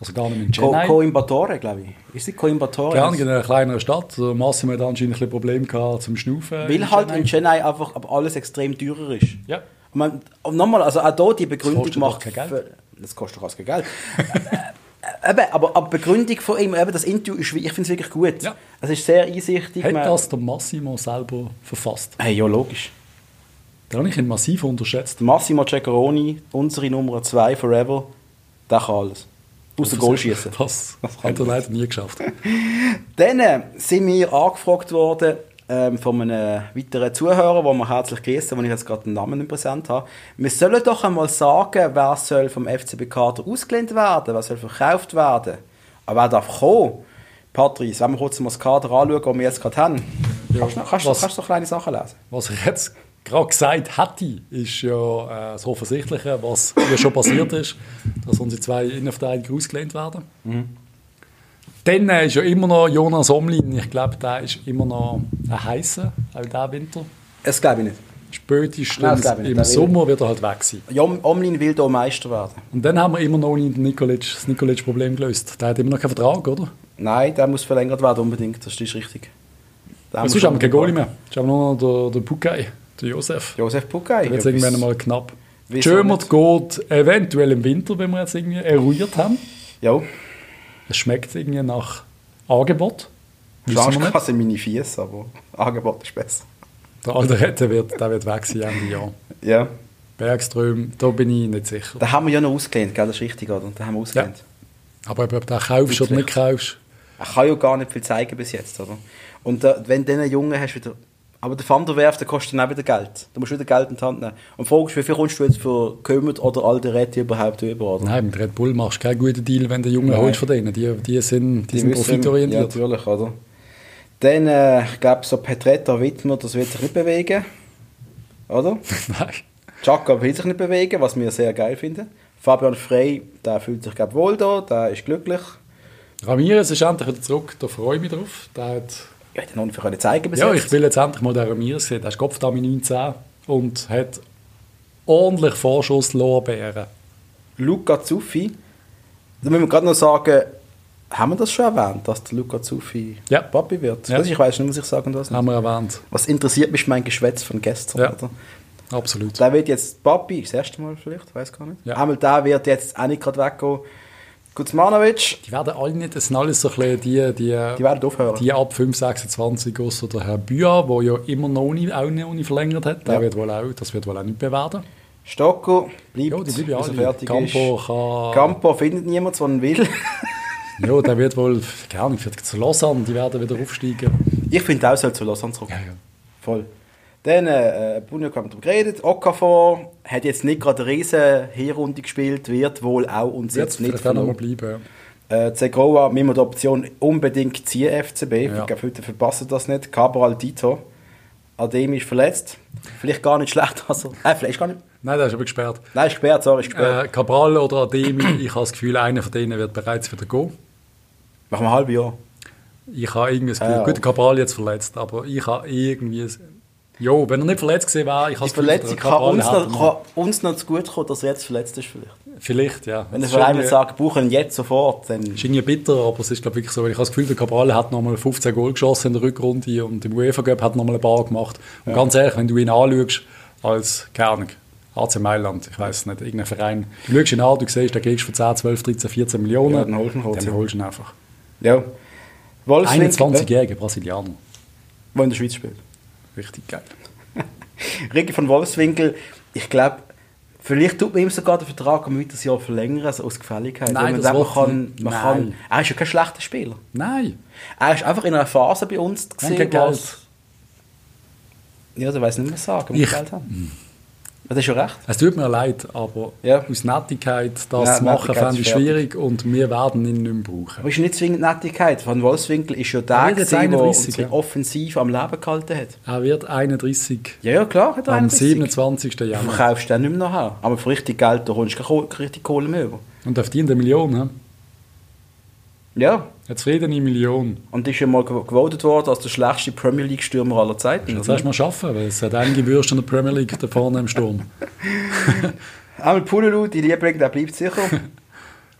Also gar nicht in Co Chennai. Coimbatore, glaube ich. Ist die Coimbatore? Gerne in einer kleineren Stadt. Der Massimo hat anscheinend ein bisschen Probleme gehabt zum Schnaufen. Weil in halt in Chennai einfach aber alles extrem teurer ist. Ja. Und, man, und nochmal, also auch hier die Begründung doch macht... kein Geld. für- Das kostet doch alles kein Geld. Eben, aber, aber die Begründung von ihm, eben das Interview, ist, ich finde es wirklich gut. Ja. Es ist sehr einsichtig. Hat das der Massimo selber verfasst? Hey, ja, logisch. Da habe ich ihn massiv unterschätzt. Massimo Ceccaroni, unsere Nummer 2 forever, der kann alles. Außer Goal schießen. Das Das hat er leider nie geschafft. Dann äh, sind wir angefragt worden ähm, von einem weiteren Zuhörer, wo wir herzlich grüßen, wo ich jetzt gerade den Namen nicht präsent habe. Wir sollen doch einmal sagen, wer soll vom FCB Kader ausgelehnt werden, wer soll verkauft werden. Aber wer darf kommen? Patrice, wenn wir kurz mal das Kader anschauen, was wir jetzt gerade haben. kannst, du, noch- kannst, du- was- kannst du so kleine Sachen lesen? Was ich jetzt gerade gesagt hätte, ist ja äh, das Offensichtliche, was ja schon passiert ist, dass unsere zwei Innenverteidiger ausgelehnt werden. Dann äh, ist ja immer noch Jonas Omlin, ich glaube, der ist immer noch ein heißer, auch diesen Winter. Das glaube ich nicht. Spätestens Nein, im Der Sommer wird er halt weg sein. Jom- Omlin will hier Meister werden. Und dann haben wir immer noch nicht Nikolic, das Nikolic-Problem gelöst. Der hat immer noch keinen Vertrag, oder? Nein, der muss verlängert werden unbedingt, das ist richtig. Aber sonst haben wir keinen Goalie mehr. Jetzt haben wir nur noch den, den Pukai, den Josef. Josef Pukai. Der wird irgendwann mal knapp. Wieso Schömert geht eventuell im Winter, wenn wir jetzt irgendwie eruiert haben. Ja, Es schmeckt irgendwie nach Angebot. Nicht. Schlangenstraße sind meine Fies, aber Angebot ist besser. Der Alderette wird, der wird weg sein Ende Jahr. Ja. Bergström, da bin ich nicht sicher. Da haben wir ja noch ausgelehnt, gell? das ist richtig, oder? Da haben wir ausgelehnt. Aber ob du den kaufst oder nicht kaufst, Er kann ja gar nicht viel zeigen bis jetzt, oder? Und äh, wenn du einen Jungen hast, wieder... Aber der Van der Werf, der kostet dann auch wieder Geld. Du musst wieder Geld in die Hand nehmen. Und fragst, wie viel kommst du jetzt für Kümmert oder Alderette überhaupt über, oder? nein, mit Red Bull machst du keinen guten Deal, wenn du Jungen holst von denen. Die, die sind, die sind wissen- profitorientiert. Ja, natürlich, oder? Dann, äh, ich glaube, so Petretta Wittmer, das wird sich nicht bewegen. Oder? Nein. Chaka will sich nicht bewegen, was wir sehr geil finden. Fabian Frey, der fühlt sich glaub, wohl da, der ist glücklich. Ramirez ist endlich wieder zurück, da freue ich mich drauf. Der hat, Ja, den noch nicht zeigen bis ja, jetzt. ich will jetzt endlich mal den Ramirez sehen. Der ist Kopfdame 19 und hat ordentlich Vorschusslorbeeren. Luca Zuffi, da müssen wir gerade noch sagen, haben wir das schon erwähnt, dass der Luca Zuffi Ja. Papi wird? Ja. Ich weiß nicht, muss ich sagen, das. Haben wir erwähnt. Was interessiert mich mein Geschwätz von gestern, Ja. oder? Absolut. Der wird jetzt Papi, das erste Mal vielleicht, weiß gar nicht. Ja. Einmal der wird jetzt auch nicht gerade weggehen. Guzmanovic, Die werden alle nicht, das sind alles so ein bisschen die, die, die werden aufhören. die ab 5, 26 außer der Herr Büa, der ja immer noch nicht, auch noch nicht verlängert hat. Der Ja. wird wohl auch, das wird wohl auch nicht bewerten. Stocco bleibt, Ja, die bleiben bis alle. fertig Campo ist. kann... Campo findet niemand, der ihn will. Ja, der wird wohl, keine Ahnung, zu Lausanne, die werden wieder aufsteigen. Ich finde auch, soll zu Lausanne zurück. Ja, ja. Voll. Dann, äh, Bunio haben wir darüber geredet. Okafor hat jetzt nicht gerade eine riesen Hinrunde gespielt, wird wohl auch uns jetzt nicht verloren. bleiben. Äh, Zegroa, wir die Option unbedingt ziehen, FCB. Ja. Ich glaube, heute verpassen das nicht. Cabral Dito. Adem ist verletzt. Vielleicht gar nicht schlecht. Also, äh, vielleicht gar nicht. Nein, der ist aber gesperrt. Nein, ist gesperrt, sorry, ist gesperrt. Äh, Cabral oder Ademi, ich habe das Gefühl, einer von denen wird bereits wieder gehen. Machen wir ein halbes Jahr. Ich habe irgendwie das Gefühl, Ja. gut, der Cabral jetzt verletzt, aber ich habe irgendwie... Jo, wenn er nicht verletzt gewesen wäre, ich habe Die Gefühl, Verletzung kann uns, noch, kann uns noch zu gut kommen, dass er jetzt verletzt ist vielleicht. Vielleicht, ja. Wenn der Verein irgendwie- sagt, wir brauchen ihn jetzt sofort, dann... ist irgendwie bitter, aber es ist glaube wirklich so, weil ich habe das Gefühl, der Cabral hat nochmal 15 Goal geschossen in der Rückrunde und im UEFA Cup hat nochmal ein paar gemacht. Und ganz ehrlich, wenn du ihn anschaust, als, keine Ahnung, AC Mailand, ich weiß nicht, irgendein Verein, du schaust ihn an, du siehst, den kriegst du für 10, 12, 13, 14 Millionen, Ja, dann holst du ihn kurz, dann ja. holst du ihn einfach. Ja. Wolfswinkel, 21-jähriger Brasilianer, der in der Schweiz spielt. Richtig geil. Ricky von Wolfswinkel, ich glaube, vielleicht tut man ihm sogar den Vertrag um weiteres Jahr verlängern, also aus Gefälligkeit. Nein, man das sagt, man kann, man nein. kann, er ist ja kein schlechter Spieler. Nein, Er ist einfach in einer Phase bei uns gesehen, Geld. was... Ja, da weiß nicht mehr sagen, Ich- Geld haben. Das ist schon recht. Es tut mir leid, aber Ja. aus Nettigkeit das Ja, zu machen, fände ich schwierig und wir werden ihn nicht mehr brauchen. Aber ist nicht zwingend Nettigkeit. Von Wolfswinkel ist ja der, Er der 31, unsere ja. Offensive am Leben gehalten hat. Er wird 31 Ja, ja, klar, hat er am 31. 27. Du Januar. verkaufst den nicht mehr nachher. Aber für richtig Geld, da holst du keine richtig Kohle mehr über. Und auf die eine Million, he? Ja, eine zufriedene Million. und ist ja mal gew- gewotet worden als der schlechteste Premier League-Stürmer aller Zeiten. Jetzt hast du mal schaffen, weil es hat einige Würste in der Premier League da vorne im Sturm. Einmal Pululu, die Liebling, der bleibt sicher.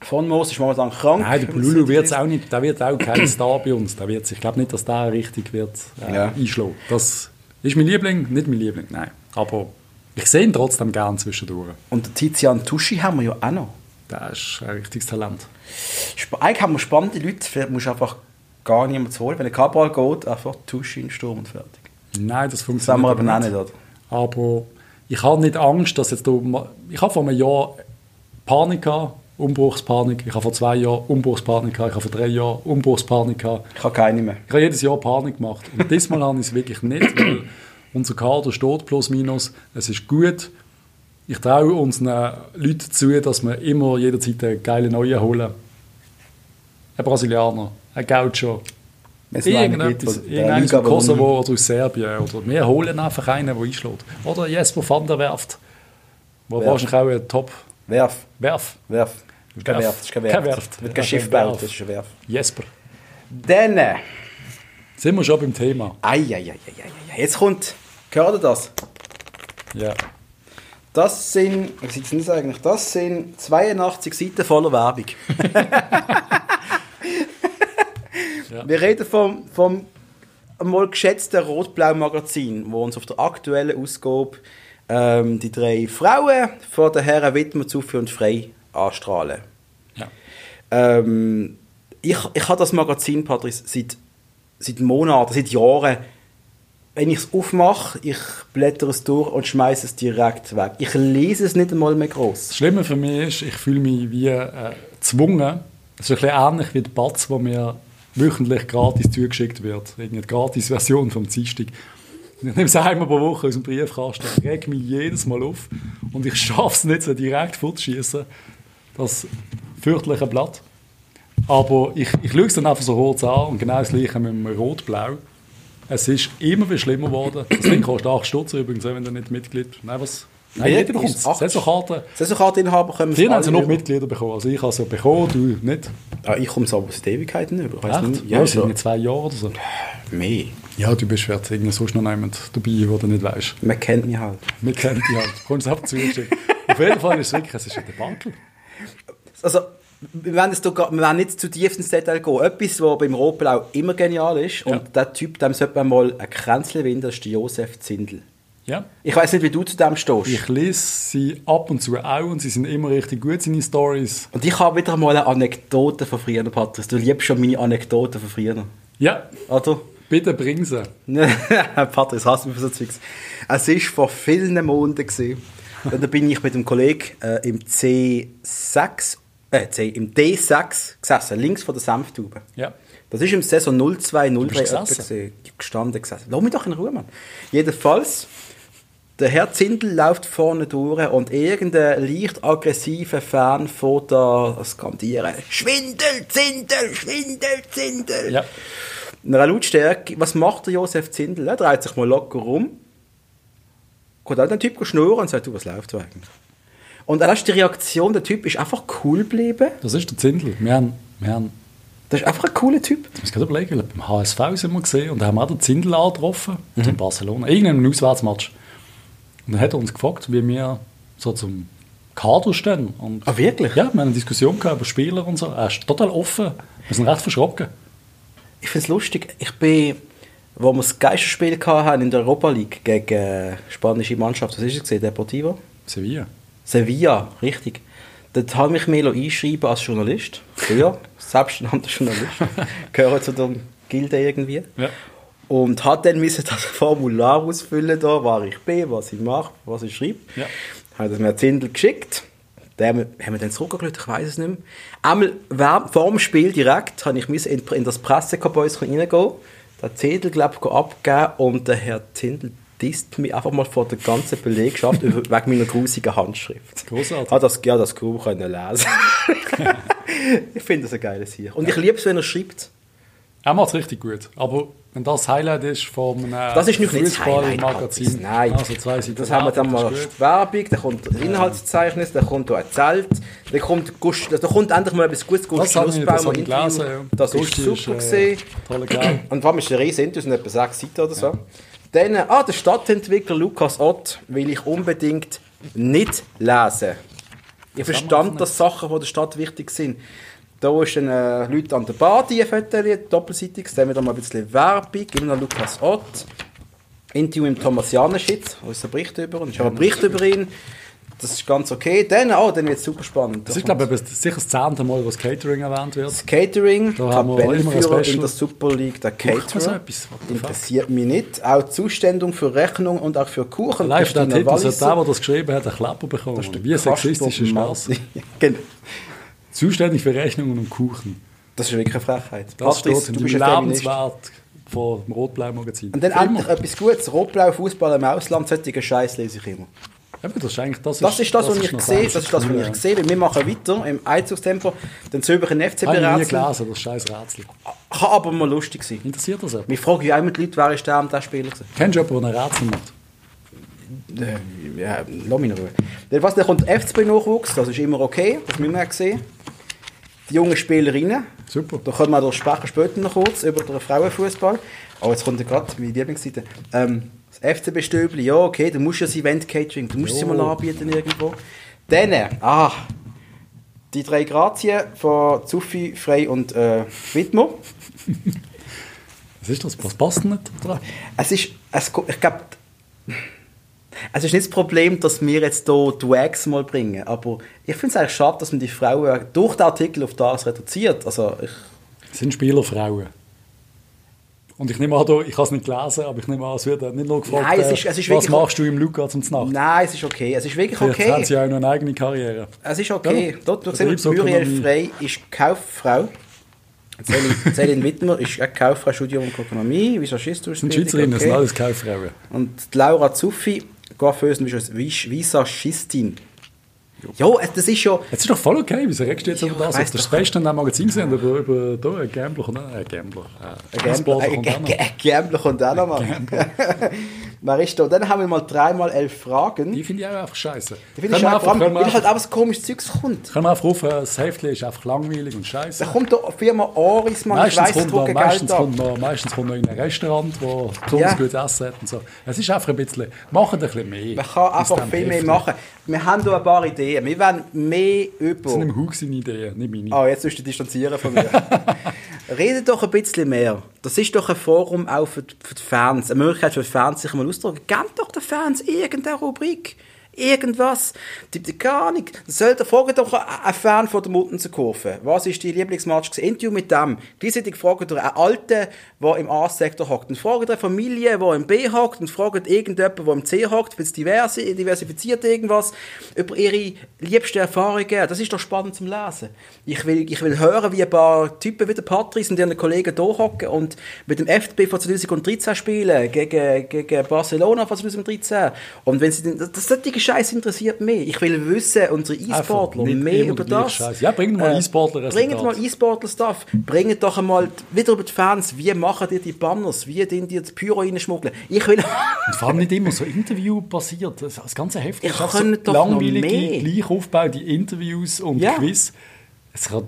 Von Moos ist momentan krank. Nein, der Pululu wird auch nicht, der wird auch kein Star bei uns. Der wird, ich glaube nicht, dass der richtig wird äh, Ja. einschlagen. Das ist mein Liebling, nicht mein Liebling, nein. Aber ich sehe ihn trotzdem gern zwischendurch. Und Tizian Tuschi haben wir ja auch noch. Der ist ein richtiges Talent. Eigentlich haben wir spannende Leute, vielleicht musst du einfach gar niemand holen. Wenn ein Kabal geht, einfach Tuschi in den Sturm und fertig. Nein, das Das funktioniert haben wir aber aber auch nicht, oder? Aber ich habe nicht Angst, dass jetzt du, ich habe vor einem Jahr Panik gehabt, Umbruchspanik. Ich habe vor zwei Jahren Umbruchspanik gehabt. Ich habe vor drei Jahren Umbruchspanik gehabt. Ich habe keine mehr. Ich habe jedes Jahr Panik gemacht. Und diesmal habe ich es wirklich nicht, weil unser Kader steht plus minus. Es ist gut. Ich traue unseren Leuten zu, dass wir immer jederzeit einen geilen Neuen holen. Ein Brasilianer, ein Gaucho, irgendetwas, der aus Kosovo oder aus Serbien. Oder wir holen einfach einen, der einschlägt. Oder Jesper van der Werft, wo Werft. wahrscheinlich auch ein Top Werf, Werf. Werf. Das ist Werf. Werft, das ist Keine Werft. Werft. Wird kein Schiff kein gebaut, Werf. das ist ein Werf. Jesper. Dann, äh, Sind wir schon beim Thema? ei, ei, ei, ei, ei, ei. jetzt kommt, gehört ihr das? Ja. Das sind, was ist das eigentlich? Das sind 82 Seiten voller Werbung. Ja. Wir reden vom, vom mal geschätzten Rot-Blau-Magazin, wo uns auf der aktuellen Ausgabe ähm, die drei Frauen von den Herren Wittmer, Zuffi und Frei anstrahlen. ja. Ähm, ich, ich habe das Magazin, Patrice, seit, seit Monaten, seit Jahren. Wenn ich es aufmache, ich blätter es durch und schmeiße es direkt weg. Ich lese es nicht einmal mehr Das groß. Schlimme für mich ist, ich fühle mich wie äh, gezwungen. Es ist ein bisschen ähnlich wie die Batz, wo mir wöchentlich gratis zugeschickt wird. Irgendeine Gratis-Version vom Dienstag. Ich nehme es einmal pro Woche aus dem Briefkasten, reg mich jedes Mal auf und ich schaffe es nicht, so direkt fortzuschießen. Das fürchterliche Blatt. Aber ich, ich schaue es dann einfach so kurz an und genau das gleiche mit dem Rot-Blau. Es ist immer wieder schlimmer geworden. Das Ding kostet 8 Stutz übrigens, wenn du nicht Mitglied bist. Nein, was? Nein, Ja, jeder bekommt es. Saisonkarten. Saisonkarteninhaber können Früher haben sie noch Mitglieder bekommen. Also ich habe ja bekommen, du nicht. Ah, ich komme es aber seit Ewigkeiten über. Echt? nicht. Ja, Ja, so. irgendwie zwei Jahre oder so. Mehr. Ja, du bist vielleicht irgendwie sonst noch jemand dabei, wo du nicht weißt. Man kennt mich halt. Wir kennen dich halt. Du kommst einfach zugeschickt. Auf jeden Fall ist es wirklich, es ist ein Debakel. Also, wir werden, jetzt hier gar- wir werden nicht zu tief ins Detail gehen. Etwas, was beim Rotblau immer genial ist, Ja. und der Typ, dem sollte man mal ein Kränzchen winden, das ist der Josef Zindel. Ja. Ich weiß nicht, wie du zu dem stehst. Ich lese sie ab und zu auch und sie sind immer richtig gut, seine Stories. Und ich habe wieder mal eine Anekdote von früher, Patrice. Du liebst schon meine Anekdoten von früher. Ja, Oder? bitte bring sie. Patrice, hasst mich für so Zeugs. Es war vor vielen Monaten. Gewesen. Und da bin ich mit einem Kollegen äh, im C6, äh, C, im D6 gesessen, links von der Senftube. Ja. Das ist im Saison 02, 03 bist etwa gesessen? gewesen. Ich hab gestanden gesessen. Lass mich doch in Ruhe, Mann. Jedenfalls, der Herr Zindel läuft vorne durch und irgendein leicht aggressiver Fan fährt da skandieren. Schwindel, Zindel, Schwindel, Zindel. Ja. In einer Lautstärke, was macht der Josef Zindel? Er dreht sich mal locker rum, geht auch den Typ schnurren und sagt, du, was läuft da eigentlich? Und dann ist die Reaktion, der Typ ist einfach cool geblieben. Das ist der Zindel. Wir haben, wir haben Das ist einfach ein cooler Typ. Ich muss gerade überlegen, beim HSV sind wir gesehen und da haben wir auch den Zindel angetroffen, in Barcelona, irgendeinem Auswärtsmatch. Und dann hat er uns gefragt, wie wir so zum Kader stehen. Und Ah, wirklich? Ja, wir haben eine Diskussion gehabt über Spieler und so. Er ist total offen. Wir sind recht verschrocken. Ich finde es lustig, ich bin, wo wir das Geisterspiel hatten in der Europa League gegen äh, spanische Mannschaft, was ist es gesehen, Deportivo? Sevilla. Sevilla, richtig. Dort habe ich mich einschreiben als Journalist. Früher, selbsternannter Journalist. Gehöre zu der Gilde irgendwie. Ja. Und hat dann müssen das Formular ausfüllen, da, wer ich bin, was ich mache, was ich schreibe. Ja. Hat das mir Zindel geschickt. Den haben wir, dann zurückgeschaut, ich weiß es nicht mehr. Einmal vor dem Spiel direkt habe ich in, in das Pressekabäuschen reingehen, den Zettel, glaube ich, abgeben und der Herr Zindel disst mich einfach mal vor der ganzen Belegschaft wegen meiner grusigen Handschrift. Großartig. Ah, das, ja, das kaum können lesen. ich finde das ein geiles hier. Und ich liebe es, wenn er schreibt. Er macht es richtig gut. Aber wenn das Highlight ist von einem Das ist nicht. Fußballmagazin, Nein, also zwei Seiten das haben wir dann mal. Werbung, dann kommt ein Inhaltsverzeichnis, dann kommt da ein Zelt, dann kommt, Gust- da kommt endlich mal etwas Gutes, habe ich, das gelesen. Ja. Das ist Gusti super ist, gesehen. äh, Kerl. Und vor allem ist der riesen sind etwa sechs Seiten oder so. Dann, ah, der Stadtentwickler Lukas Ott will ich unbedingt nicht lesen. Ich verstand, dass Sachen von der Stadt wichtig sind. Da ist dann äh, Leute an der Bar, die Fotos, doppelseitig. Dann wieder mal ein bisschen Werbung. Immer noch Lukas Ott. Interview mit Thomas Janeschitz, unser Bericht über ihn. Ich habe einen Bericht über ihn. Das ist ganz okay. Dann, oh, dann wird es super spannend. Das ist, glaube ich, das ist sicher das zehnte Mal, wo das Catering erwähnt wird. Das Catering, Da haben wir immer ein Special. in der Super League, der man so Caterer. etwas? Interessiert mich nicht. Auch Zuständung für Rechnung und auch für Kuchen. Live der Titel, so Walliser. der, der das geschrieben hat, einen Klapper bekommen. Wie sexistisch ist das? Genau. Zuständig für Rechnungen und Kuchen. Das ist wirklich eine Frechheit. Das Patrice, steht du bist. Lebenswert vom Rot-Blau-Magazin. Und dann endlich etwas Gutes. Rot-Blau Fußball im Ausland, solche Scheiß lese ich immer. Eben, das ist eigentlich das, Das ist das, was ich sehe. Das ist das, was ich ja. sehe. Wir machen weiter im Einzugstempo. Den Zürcher FC Habe ich nie berätseln. gelesen, das scheiß Rätsel. Kann aber mal lustig sein. Interessiert das jemand? Wir fragen ja immer die Leute, wer ist der und der Spieler gewesen? Kennst du jemanden, der ein Rätsel macht? Äh, ja, lass mich in Ruhe. Jedenfalls, dann kommt der FCB-Nachwuchs, das ist immer okay, das müssen wir auch sehen. Die jungen Spielerinnen, Super. da können wir sprechen später noch kurz über den Frauenfußball. Aber jetzt kommt ja gerade meine Lieblingsseite. Ähm, das FCB-Stöbli, ja okay, du musst ja das Event-Catering, du musst Jo. mal anbieten irgendwo. Dann, ah, die drei Grazien von Zuffi, Frey und äh, Wittmer. Was ist das? Was passt nicht dran? Es ist, es, ich glaube, es ist nicht das Problem, dass wir jetzt hier die Wags mal bringen, aber ich finde es eigentlich schade, dass man die Frauen durch den Artikel auf das reduziert. Also ich, Es sind Spielerfrauen. Und ich nehme an, ich habe es nicht gelesen, aber ich nehme an, es wird nicht nur gefragt, Nein, es äh, ist- es ist was machst du im Luca zum Znacht? nein, es ist okay. Es ist wirklich Vielleicht haben okay. sie auch noch eine eigene Karriere. Es ist okay. Ja. Dort, du siehst, Betriebsökonomie. Muriel Frey ist Kauffrau. Celine Wittmer ist auch Kauffrau, Studium und Ökonomie, Visagistin. Das sind Schweizerinnen, das sind okay. alles Kauffrauen. Und Laura Zuffi, Coiffeuse, Vis- Visagistin. Ja, es- das ist ja... Jetzt ist doch voll okay, wieso regst du jetzt über Ja, das? ich Das ist das Beste in diesem Magazin gesehen, über, über da, ein Gambler und ein Gambler. Äh, Ein Gambler, kommt auch noch. ein Gambler kommt auch noch ist da? Dann haben wir mal dreimal elf Fragen. Die finde ich auch einfach scheiße. Die finde ich schon vor allem, weil halt einfach, auch so komisches Zeugs kommt. können wir einfach rufen, das Heftchen ist einfach langweilig und scheiße. Da kommt da die Firma Aris, man, Meistens, weiss, kommt drucken meistens, kommt noch, meistens kommt noch in ein Restaurant, wo besonders Ja. gutes Essen hat und so. Es ist einfach ein bisschen, machen ein bisschen mehr. Man kann einfach viel mehr machen. Wir haben hier ein paar Ideen. Wir wollen mehr über... Das sind im Hug seine Ideen, nicht meine. Ah, jetzt musst du distanzieren von mir. Redet doch ein bisschen mehr. Das ist doch ein Forum auch für die, für die Fans. Eine Möglichkeit für die Fans, sich mal auszudrücken. Gebt doch den Fans irgendeine Rubrik. Irgendwas. Die, die, gar nicht. Soll der fragt doch einen Fan von der Muttenser Kurve. Was ist dein Lieblingsmatch? gewesen? Interview mit dem. Gleichzeitig fragt ihr einen Alten, der im A-Sektor hockt. Fragt ihr eine Familie, die im B hockt. Und fragt irgendjemanden, der im C hockt. Für diverse, diversifiziert irgendwas. Über ihre liebsten Erfahrungen. Das ist doch spannend zum Lesen. Ich will, ich will hören, wie ein paar Typen wie der Patrice und ihren Kollegen hier hocken und mit dem FDP von 2013 spielen. Gegen, gegen Barcelona von 2013. Und wenn sie, das, das solche Scheiß interessiert mich. Ich will wissen, unsere E-Sportler, mehr über das. Scheiß. Ja, bringt mal E-Sportler-Resultate. Bringt mal E-Sportler-Stuff. Bringt doch einmal wieder über die Fans. Wie machen die die Banners? Wie die die das Pyro reinschmuggeln? Ich will... Und vor allem nicht immer so Interview-basiert. Das, das ganze Heft Ich ist so langweilige, gleich aufgebaute Interviews und Ja. Quiz. Kann,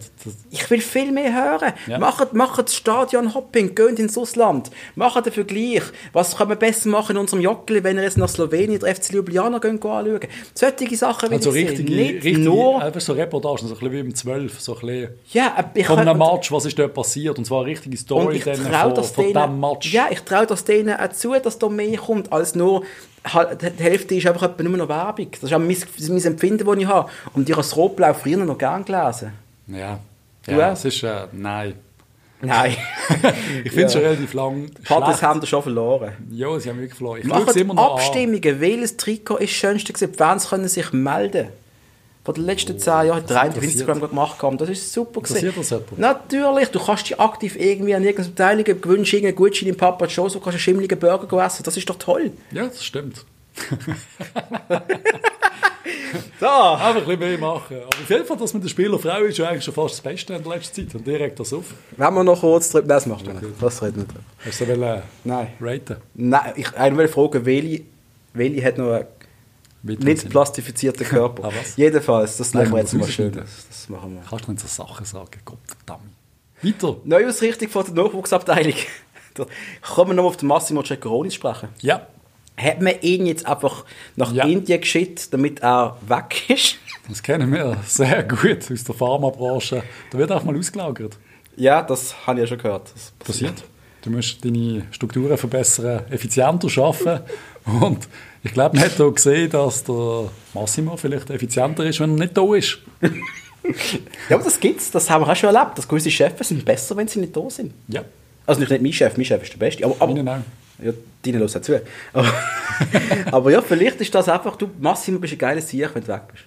Ich will viel mehr hören. Ja. Macht, macht Stadion-Hopping, geht ins Ausland. Macht den Vergleich. Was kann man besser machen in unserem Joggeli, wenn ihr jetzt nach Slowenien der FC Ljubljana gehen, gehen anschauen? Solche Sachen will also ich richtige, sehen. Nicht richtige nur... einfach so Reportagen, so ein bisschen wie im 12, so ein bisschen Ja, aber ich von einem Match, was ist dort passiert, und zwar eine richtige Story ich traue von, das von denen, diesem Match. ja, ich traue das denen auch zu, dass da mehr kommt, als nur, halt, die Hälfte ist einfach nur noch Werbung. Das ist auch mein, mein Empfinden, das ich habe. Und ich habe das Rotblau früher noch gern gelesen. Ja, Du ja auch? es ist, äh, nein. Nein. Ich finde es Ja. schon relativ lang schlecht. haben das schon verloren. Ja, sie haben wirklich verloren. Ich Macht immer noch an. Abstimmungen, welches Trikot ist das schönste gewesen. Die Fans können sich melden. Von den letzten zehn Jahren hat der auf Instagram gemacht. gehabt. Das ist super gewesen. Das? Natürlich, du kannst dich aktiv irgendwie an irgendeiner Beteiligung gewünscht, irgendeinen Gutschein im Papa Joe, so kannst du einen schimmeligen Burger essen. Das ist doch toll. Ja, das stimmt. Da! Einfach ein bisschen mehr machen. Aber auf jeden Fall, dass man der Spieler Frau ist, ist ja eigentlich schon fast das Beste in der letzten Zeit. Und direkt das auf. Wenn wir noch kurz drüber... Das machen wir nicht. Das reden wir drüber. Hast du so wollen Nein. raten? Nein, ich will fragen, welche, welche hat noch einen Mit nicht plastifizierten Körper? Ah, was? Jedenfalls, das nehmen wir ich jetzt mal schön. Das, das machen wir. Kannst du nicht so Sachen sagen? Gott verdammt. Weiter. Neuausrichtung von der Nachwuchsabteilung. Kommen wir noch auf den Massimo Ceccaroni sprechen. Ja, Hat man ihn jetzt einfach nach Ja. Indien geschickt, damit er weg ist? das kennen wir sehr gut aus der Pharmabranche. Da wird auch mal ausgelagert. Ja, das habe ich ja schon gehört. Das Passiert. Du musst deine Strukturen verbessern, effizienter arbeiten. Und ich glaube, man hat auch gesehen, dass der Massimo vielleicht effizienter ist, wenn er nicht da ist. Ja, aber das gibt's. Das haben wir auch schon erlebt. Dass gewisse Chefs sind besser, wenn sie nicht da sind. Ja, Also nicht, nicht mein Chef, mein Chef ist der Beste. Aber, aber. Ja, deine hören auch zu. Aber, aber ja, vielleicht ist das einfach, du Massimo bist ein geiler Sieg, wenn du weg bist.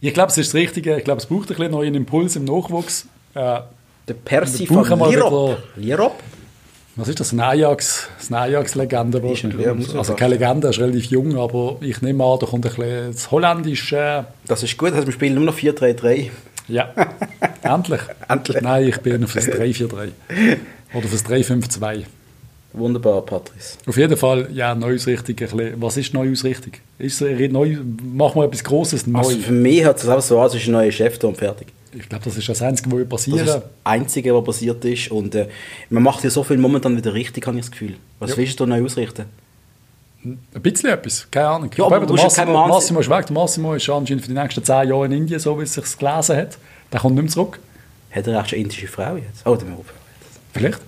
Ich glaube, es ist das Richtige. Ich glaube, es braucht ein bisschen neuen Impuls im Nachwuchs. Äh, Der Percy von Lirop. Lirop? was ist das? Ein Ajax, eine Ajax-Legende. Ist ein- also keine Legende, er ist relativ jung, aber ich nehme an, da kommt ein bisschen das Holländische. Das ist gut, also wir spielen nur noch 4-3-3. Ja, endlich. Endlich. Nein, ich bin für das 3-4-3. Oder für das 3-5-2. Wunderbar, Patrice. Auf jeden Fall, ja, Neuausrichtung. Was ist Neuausrichtung? Ist es neu, machen wir etwas Grosses neu? Also für mich hört es einfach so an, als ist ein neuer Chef da und fertig. ich glaube, das ist das Einzige, was Das passieren ist das Einzige, was passiert ist. Und äh, man macht ja so viel momentan wieder richtig, habe ich das Gefühl. Was Ja. willst du da neu ausrichten? Ein bisschen etwas, keine Ahnung. Ja, aber Aber du der Massimo, Mann- Massimo ist weg. Der Massimo ist anscheinend für die nächsten zehn Jahre in Indien, so wie es sich gelesen hat. Der kommt nicht mehr zurück. Hat er auch schon indische Frau jetzt? Oh, aufhören. Vielleicht.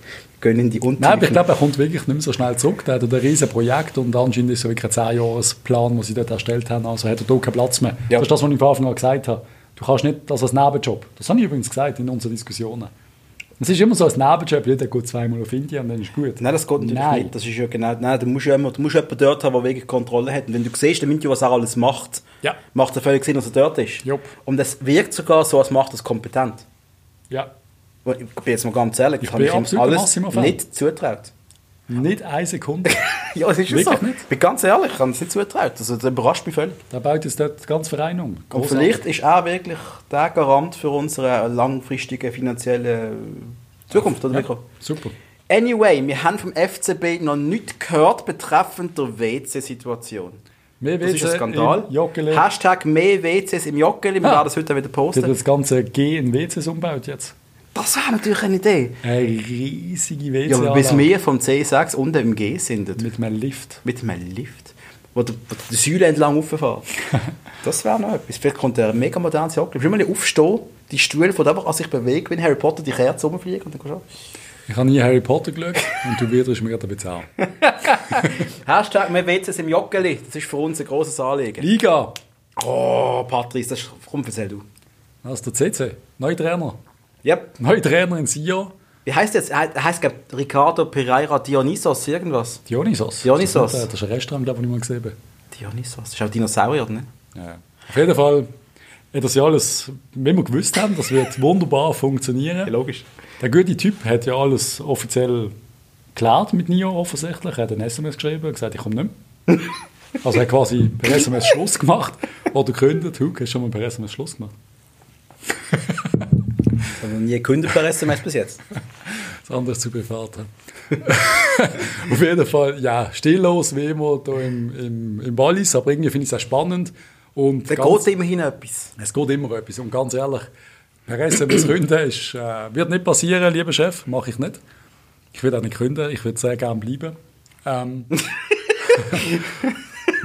Gehen in die Unter Nein, aber ich glaube, er kommt wirklich nicht mehr so schnell zurück. Der hat ein riesen Projekt und anscheinend ist es wirklich ein 10-Jahres-Plan, den sie dort erstellt haben. Also hat er da keinen Platz mehr. Ja. Das ist das, was ich von Anfang an gesagt habe. Du kannst nicht das als Nebenjob. Das habe ich übrigens gesagt in unseren Diskussionen. Es ist immer so als Nebenjob, jeder geht zweimal auf Indien und dann ist gut. Nein, das geht natürlich Nein. nicht. Das ist ja genau, nein, du musst ja immer, du musst jemanden dort haben, der wirklich Kontrolle hat. Und wenn du siehst, der Mintio, was er alles macht, Ja. macht er völlig Sinn, dass er dort ist. Jupp. Und es wirkt sogar so, als macht er es kompetent. Ja, Ich bin jetzt mal ganz ehrlich, Ich das habe ihm alles nicht zutraut. nicht eine Sekunde. ja, es ist ja so. Wirklich nicht? Ich bin ganz ehrlich, ich habe es nicht zutraut. Also, das überrascht mich völlig. Der baut jetzt dort ganzen Verein um. Und Grossartig. vielleicht ist er wirklich der Garant für unsere langfristige finanzielle Zukunft, oder Ja, super. Anyway, wir haben vom FCB noch nichts gehört betreffend der WC-Situation. Mehr Das ist ein WC Skandal. im Joggeli. Hashtag mehr WCs im Joggeli. Wir Ah. werden das heute wieder posten. das ganze G in WCs umgebaut jetzt. Das wäre natürlich eine Idee. Eine riesige WC. Ja, aber bis wir vom C6 unten im G sind, Mit einem Lift. mit einem Lift, wo der, wo der Säule entlang rauffährt. das wäre noch etwas. Vielleicht kommt ein mega modernes Joggeli. Schon mal aufstehen, die Stühle von einfach an sich bewegen, wenn Harry Potter die Kerze rumfliegt und dann kannst du Ich habe nie Harry Potter geschaut und du widerst mir gerade ein bisschen an. Hashtag mehr WCs im Joggeli. Das ist für uns ein grosses Anliegen. Liga. Oh, Patrice, das ist, komm, erzähl du. Das ist der CC. Neuer Trainer. Yep. Neuer Trainer in Sion. Wie heißt jetzt? Er heißt, glaube Ricardo Pereira Dionysos, irgendwas. Dionysos. Dionysos. Das ist, das ist ein Restaurant, glaube ich, ich mal gesehen. Dionysos. Das ist auch Dinosaurier, oder nicht? Ja. Auf jeden Fall hat das ja alles, wie wir gewusst haben, das wird wunderbar funktionieren. logisch. Der gute Typ hat ja alles offiziell geklärt mit Nio offensichtlich. Er hat ein SMS geschrieben und gesagt, ich komme nicht mehr. Also er hat quasi per SMS Schluss gemacht. Oder gekündigt. Huck, hast du schon mal per SMS Schluss gemacht? Noch nie gekündigt per SMS bis jetzt. Das andere zu hä? Auf jeden Fall, ja, stilllos wie immer hier im, im, im Wallis, aber irgendwie finde ich es auch spannend. Und Da ganz- geht immerhin etwas. es geht immer etwas. Und ganz ehrlich, Perez muss künden, ist, äh, wird nicht passieren, lieber Chef, mache ich nicht. Ich will auch nicht künden, ich würde sehr gerne bleiben. Ähm,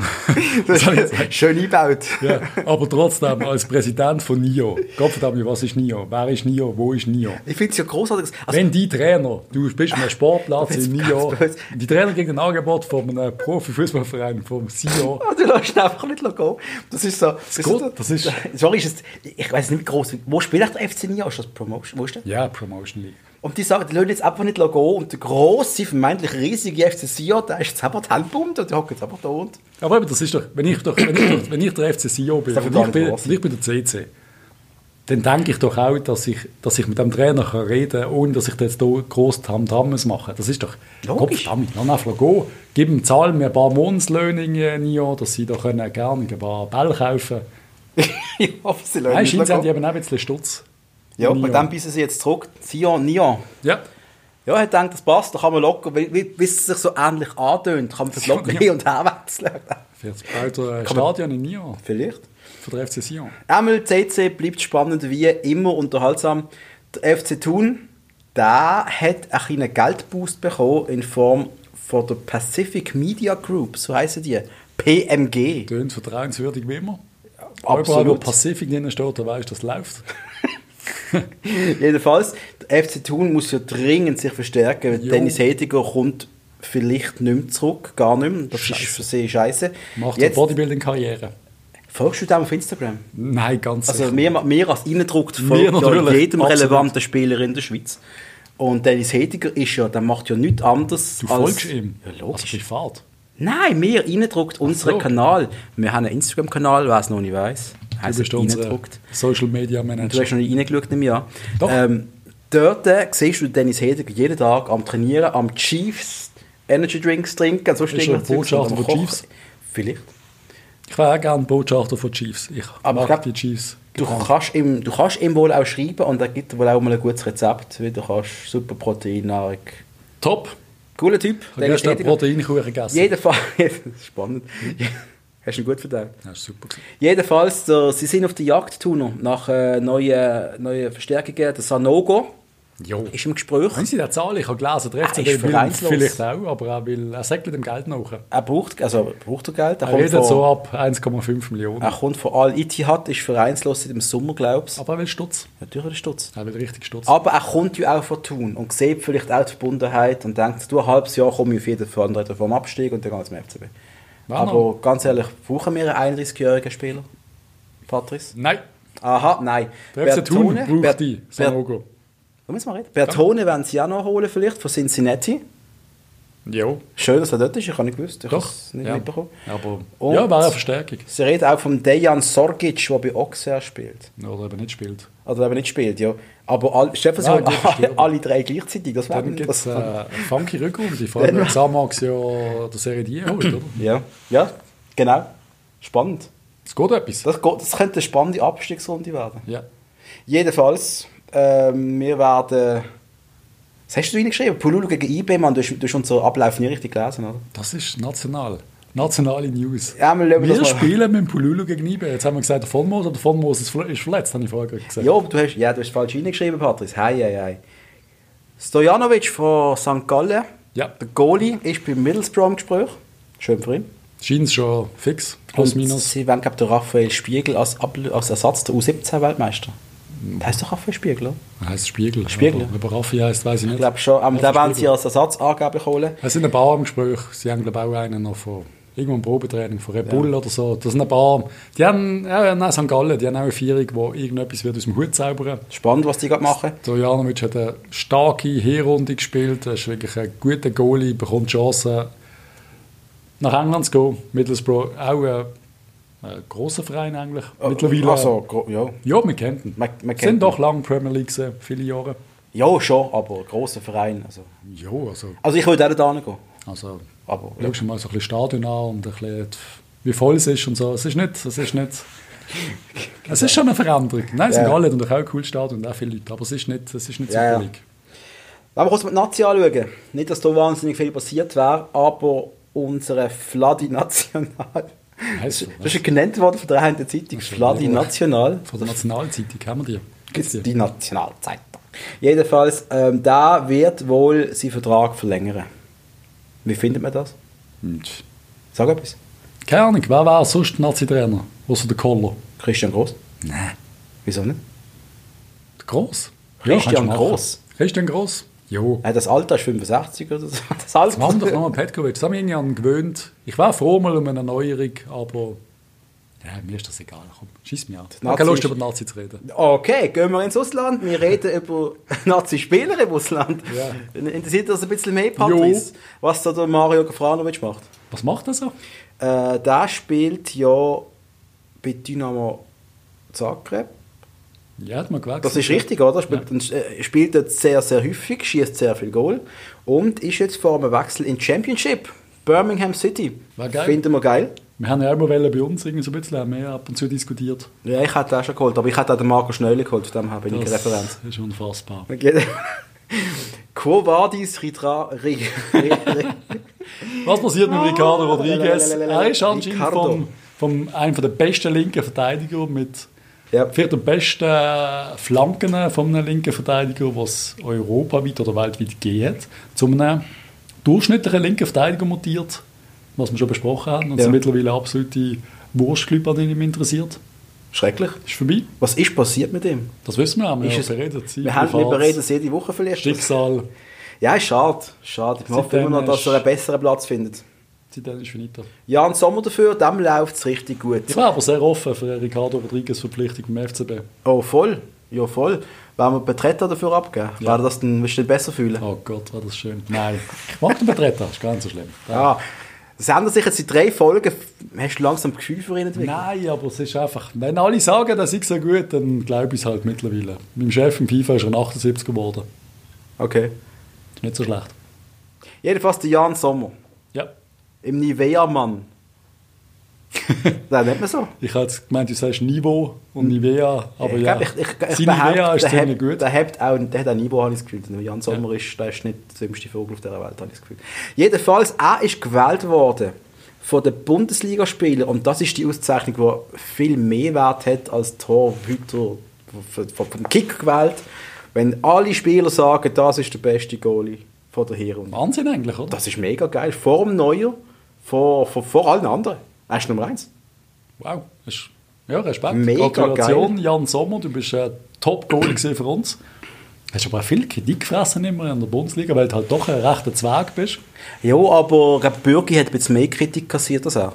Das ist schön eingebaut. ja, aber trotzdem, als Präsident von NIO, Gottverdammt, was ist NIO? Wer ist NIO? Wo ist NIO? Ich finde es ja großartig. Also, Wenn die Trainer, du bist einem Sportplatz in NIO, die Trainer gegen ein Angebot von einem Profifußballverein, vom CEO, Ah, du lässt einfach nicht gehen. Das ist so. Das, geht, das ist- Sorry, ist es, ich weiß nicht, wie groß. Wo spielt der FC Nia? Ist das Promotion? Wo ist der? ja, Promotion League. Und die sagen, die lassen jetzt einfach nicht gehen. Und der grosse, vermeintlich riesige FC Sion, der ist jetzt einfach die Handbund und der hockt jetzt einfach da und. Aber eben, das ist doch, wenn ich, doch, wenn ich, doch, wenn ich der FC CEO bin und ich bin, ich bin der CC, dann denke ich doch auch, dass ich, dass ich mit dem Trainer kann reden kann, ohne dass ich da jetzt hier gross Tamtam muss machen Das ist doch, Logisch. Gottverdammt, lass einfach gehen. Gib ihm, zahl mir ein paar Monatslöhne in Jahr, dass sie da können gerne ein paar Bälle kaufen ich hoffe, sie lassen Nein, scheint sie haben eben auch ein bisschen Stutz. Ja, bei dem bissen sie jetzt zurück. Sion, Nia. Ja, Ja, er denkt, das passt, da kann man locker, wie es sich so ähnlich antönt, kann man das locker hin und her wechseln. ein Kann man- Stadion in Nyon Vielleicht. für den FC Sion. Einmal CC bleibt spannend wie immer unterhaltsam. Der FC Thun, der hat einen kleinen Geldboost bekommen in Form von der Pacific Media Group, so heißen die. PMG. Tönt vertrauenswürdig wie immer. Absolut. Überall, wo Pacific drin steht, da weißt du, das läuft. Jedenfalls, der FC Thun muss ja dringend sich verstärken. weil Jo. Dennis Hediger kommt vielleicht nicht mehr zurück, gar nicht mehr. Das ist Scheisse. für sie scheiße. Macht eine Jetzt, Bodybuilding-Karriere. folgst du dem auf Instagram? Nein, ganz Also sicher. mehr, mehr als reindruckt folgt ja jedem absolut. relevanten Spieler in der Schweiz. Und Dennis Hediger ist ja, der macht ja nichts anderes Du als... folgst ihm. Ja, Also logisch. privat. Nein, mehr reindruckt unseren so. Kanal. Wir haben einen Instagram-Kanal, wer es noch nicht weiss. Du bist unser reindruckt. Social Media Du Manager. hast noch nicht reingeschaut im Jahr. Doch. Ähm, dort äh, siehst du Dennis Hediger jeden Tag am Trainieren, am Chiefs Energy Drinks trinken. So er Botschafter von Chiefs? Vielleicht. Ich wäre auch gerne Botschafter von Chiefs. Ich Aber mag die Chiefs. Du kannst, ihm, du kannst ihm wohl auch schreiben und er gibt wohl auch mal ein gutes Rezept, wie du kannst super Proteinnahrung. Top. Cooler Typ. Dennis gestern Hediger. Proteinkuchen gegessen. Jedenfalls, ist spannend. Hast du ihn gut? Das ist super. Jedenfalls, der, sie sind auf der Jagd, Tuno, nach äh, neuen, neuen Verstärkungen. Der Sanogo Jo. ist im Gespräch. Haben Sie die Zahl? Ich habe gelesen, der Er ist will vereinslos. vielleicht auch, aber er, will, er sagt mit dem Geld nach. Er braucht, also braucht er Geld. Er, Er redet so von, ab 1,5 Millionen. er kommt von Al Ittihad, ist vereinslos seit dem Sommer, glaubst du. Aber er will Stutz. Natürlich der Stutz. Er will richtig Stutz. Aber er kommt ja auch von Thun und sieht vielleicht auch die Verbundenheit und denkt, du, ein halbes Jahr komme ich auf jeden Fall vom Abstieg und dann gehe ich zum FCB. Wann Aber ganz ehrlich, brauchen wir einen 31-jährigen Spieler? Patrice? Nein. Aha, nein. Der FC Thun Bertone- braucht die. Sanogo. Da müssen wir reden. Bertone werden sie auch noch holen, vielleicht, von Cincinnati. Jo. Schön, dass er dort ist, ich habe nicht gewusst. Ich Doch. habe es nicht ja. mitbekommen. Aber Und- ja, wäre eine Verstärkung. Sie reden auch von Dejan Sorgic, der bei Auxerre spielt. Oder eben nicht spielt. Oder eben nicht spielt, ja. Aber all, stell dir vor, alle, alle drei gleichzeitig, das wäre Dann gibt es äh, eine funky Rückrunde. Vor allem, wenn Xamax ja der Serie D holt, oder? Ja, ja, genau. Spannend. Es geht etwas. Das, geht, das könnte eine spannende Abstiegsrunde werden. Ja. Jedenfalls, ähm, wir werden... Was hast du reingeschrieben? Pululu gegen IB, man, du hast, du hast unseren Ablauf nie richtig gelesen, oder? Das ist national. Nationale News. Ja, wir wir spielen mit Pululu gegen IB. Jetzt haben wir gesagt, der von Moos oder der von Moos ist verle- ist verletzt, habe ich vorher gesagt. Ja, aber du hast, ja, du hast falsch reingeschrieben, Patrice. Hei, hei, hei. Stojanovic von St. Gallen, Ja. der Goalie, ist beim Middlesbrough im Gespräch. Schön für ihn. Scheint es schon fix. Plus, minus. Sie wollen, glaube ich, Raphael Spiegel als, Abl- als Ersatz der U17-Weltmeister. Der heißt doch Raphael Spiegel, oder? Heißt Spiegel. Spiegel, Aber, aber Raffi heißt, weiß ich Ich nicht. glaube schon. Aber Raphael wollen sie als Ersatz angeblich holen. Es sind ein paar im Gespräch. Sie haben, glaube ich, auch einen noch von irgendwo im Probetraining, von Red Bull oder so. Das sind ein paar. Die haben, ja, nein, St. Gallen, die haben auch eine Vierung, wo irgendetwas wird aus dem Hut zaubern. Spannend, was die gerade machen. Dojanovic hat eine starke Hinrunde gespielt. Er ist wirklich ein guter Goalie, bekommt Chancen, nach England zu gehen. Middlesbrough auch ein, ein grosser Verein eigentlich. Mittlerweile. Also, ja. Ja, wir kennen ihn. Man- man kennt sind doch lange Premier League gewesen, viele Jahre. ja, schon, aber ein grosser Verein. Also, Ja, also, also ich würde auch da hingehen. also Aber, ja. schau mal so ein bisschen Stadion an und ein bisschen, wie voll es ist und so. Es ist nicht, es ist nicht, es ist schon eine Veränderung. Nein, St. Ja. Gallen hat natürlich auch ein cooles Stadion und auch viele Leute, aber es ist nicht, es ist nicht Ja, ja. Super League. Wenn wir kurz mit Nazi anschauen, nicht, dass da wahnsinnig viel passiert wäre, aber unsere Fladi National. Heisst Das ist ja genannt worden von der einen Zeitung. Fladi ja. National. Von der Nationalzeitung haben wir die. Gibt's die? Die Nationalzeitung. Jedenfalls, ähm, da wird wohl seinen Vertrag verlängern. Wie findet man das? Und Sag etwas. Keine Ahnung, wer wäre sonst der Nazi-Trainer? Außer der Koller. Christian Groß? Nein. Wieso nicht? Gross? Christian machen. Gross? Christian Gross? Jo. Das Alter ist 65 oder so. Das Alter. Wir haben doch nochmal Petkovic. Das haben wir ihn ja gewöhnt. Ich war froh mal um eine Erneuerung, aber ja, mir ist das egal. Komm, schieß mich an. Ich habe keine Lust, über Nazi zu reden. Okay, gehen wir ins Ausland. Wir reden über Nazi-Spieler im Ausland. Ja. Interessiert das ein bisschen mehr, Patrice? Was da der Mario Gefranovic macht? Was macht er so? Äh, der spielt ja bei Dynamo Zagreb. Ja, hat man gewechselt. Das ist richtig, oder? Spielt, äh, spielt dort sehr, sehr häufig, schießt sehr viel Goal und ist jetzt vor einem Wechsel in Championship. Birmingham City. War geil. Finden wir geil. Wir haben ja immer wollen bei uns irgendwie so ein bisschen wir ab und zu diskutiert. Ja, ich hätte auch schon geholt, aber ich hätte auch den Marco Schnöli geholt, von dem her bin ich Das Referenz. ist unfassbar. Quo vadis Ritra... Ri, ri, ri, Was passiert mit Ricardo Rodriguez? Er ist anscheinend vom, vom einem der besten linken Verteidiger mit ja. vielleicht der besten Flanken von einem linken Verteidiger, was europaweit oder weltweit hat, zu einem durchschnittlichen linken Verteidiger mutiert, was wir schon besprochen haben. Und Ja. sind mittlerweile absolute an denen mich interessiert. Schrecklich. Ist vorbei. Was ist passiert mit ihm? Das wissen wir, haben wir ja beredet. Sie, Wir, haben, wir bereden jede Woche vielleicht. Schicksal, Ja, ist schade. schade. Ich hoffe immer noch, dass er einen besseren Platz findet. Seitdem ist finito. Jan Sommer dafür, dem läuft es richtig gut. Ich war aber sehr offen für eine Ricardo Rodriguez Verpflichtung beim FCB. Oh, voll. Ja, voll. Wenn wir Betreter dafür abgeben, Ja. wäre das dann, wirst du dich besser fühlen. Oh Gott, war das schön. Nein, ich mag den Betreter, ist gar nicht so schlimm. Ja. Das ändert sich jetzt in drei Folgen. Hast du langsam ein Gefühl für ihn entwickelt? Nein, aber es ist einfach, wenn alle sagen, das ist so gut, dann glaube ich es halt mittlerweile. Mein Chef im FIFA ist er 78 geworden. Okay. Ist nicht so schlecht. Jedenfalls der Jan Sommer. Ja. Im Nivea-Mann. Nein, nennt man so. Ich habe jetzt gemeint, du sagst Niveau und Nivea, aber ich ja, glaub, ich, ich, ich sein behaupte, Nivea ist ziemlich hat, gut. Der hat auch der hat auch Niveau, habe ich das Gefühl. Der Jan Sommer ist, der ist nicht der dümmste Vogel auf dieser Welt, habe ich das Gefühl. Jedenfalls, er ist gewählt worden von den Bundesligaspielern und das ist die Auszeichnung, die viel mehr Wert hat als Torhüter von Kick gewählt. Wenn alle Spieler sagen, das ist der beste Goalie von der Herrunde. Wahnsinn eigentlich, oder? Das ist mega geil. Vor dem Neuer, vor, vor, vor allen anderen. Er ist Nummer eins. Wow. Ist, ja, Respekt. Mega Gratulation, geil. Jan Sommer, du bist ein Top-Goal gewesen für uns. Hast aber auch viel Kritik gefressen immer in der Bundesliga, weil du halt doch ein rechter Zwerg bist. Ja, aber Bürgi hat ein bisschen mehr Kritik kassiert als er.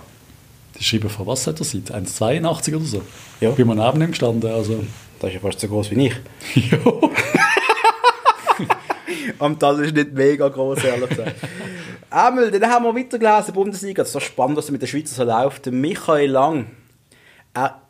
Die schreiben von was hat er seit? 1,82 oder so? Ja. Bin mir neben ihm gestanden. Also. Das ist ja fast so groß wie ich. ja. Und das ist nicht mega groß, ehrlich gesagt. Einmal, dann haben wir weitergelesen, Bundesliga. Das ist so spannend, was mit der Schweizer so läuft. Der Michael Lang. Er,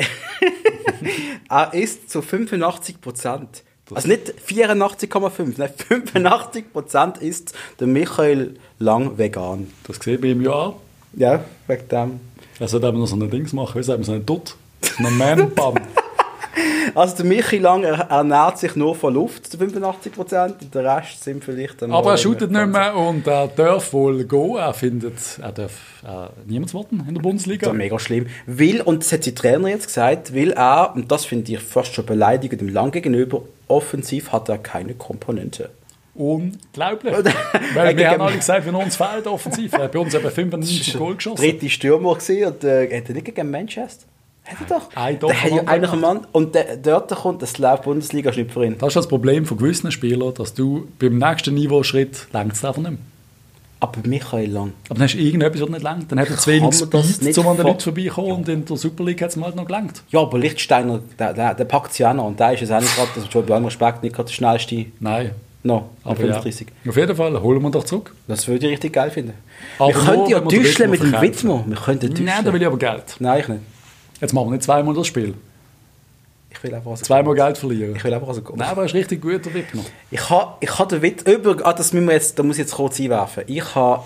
er ist zu 85 Prozent. Also nicht 84,5, nein, 85 Prozent ist der Michael Lang vegan. Das sehe ich bei ihm ja auch. Ja, wegen dem. Er sollte eben noch so ein Dings machen, wie sagt man, so einen Dutt. So einen Man-Bun. Also der Michi Lang er, ernährt sich nur von Luft zu 85 Prozent und der Rest sind vielleicht dann Aber er shootet nicht mehr und er darf wohl gehen. Er findet, er darf äh, niemand warten in der Das Bundesliga. ist mega schlimm. Will, und das hat sein Trainer jetzt gesagt, will er, und das finde ich fast schon beleidigend dem Lang gegenüber, offensiv hat er keine Komponente. Unglaublich. Weil wir haben alle gesagt, wenn uns fehlt offensiv. Er hat bei uns eben 95 Goal geschossen. Dritte Stürmer gesehen und äh, hat er nicht gegen Manchester? Hat er doch. Ein der hat ja eigentlich einen Mann. Und der, dort kommt das läuft Bundesliga ist nicht für ihn. Das ist das Problem von gewissen Spielern, dass du beim nächsten Niveauschritt längst einfach nicht mehr. Aber Michael Lang. Aber dann hast du irgendetwas, was nicht langt. Dann hat er zu wenig Speed, um an den Leuten vorbeikommen. Und in der Super League hat es mal halt noch gelangt. Ja, aber Lichtsteiner, der, der, der packt sich auch noch. Und der ist es auch nicht gerade, das ist bei allem Respekt, nicht gerade der schnellste. Nein. No, Aber aber 35. ja. Auf jeden Fall holen wir doch zurück. Das würde ich richtig geil finden. Aber wir könnten ja düscheln mit dem. Widmer. Wir könnten düscheln. Nein, da will ich aber Geld. Nein, ich nicht. Jetzt machen wir nicht zweimal das Spiel. Ich will einfach was Zweimal Geld verlieren. Ich will einfach was Nein, aber er ist richtig gut, der Wippner. Ich habe ich ha den Witz über, ah, das müssen wir jetzt, da muss ich jetzt kurz einwerfen. Ich habe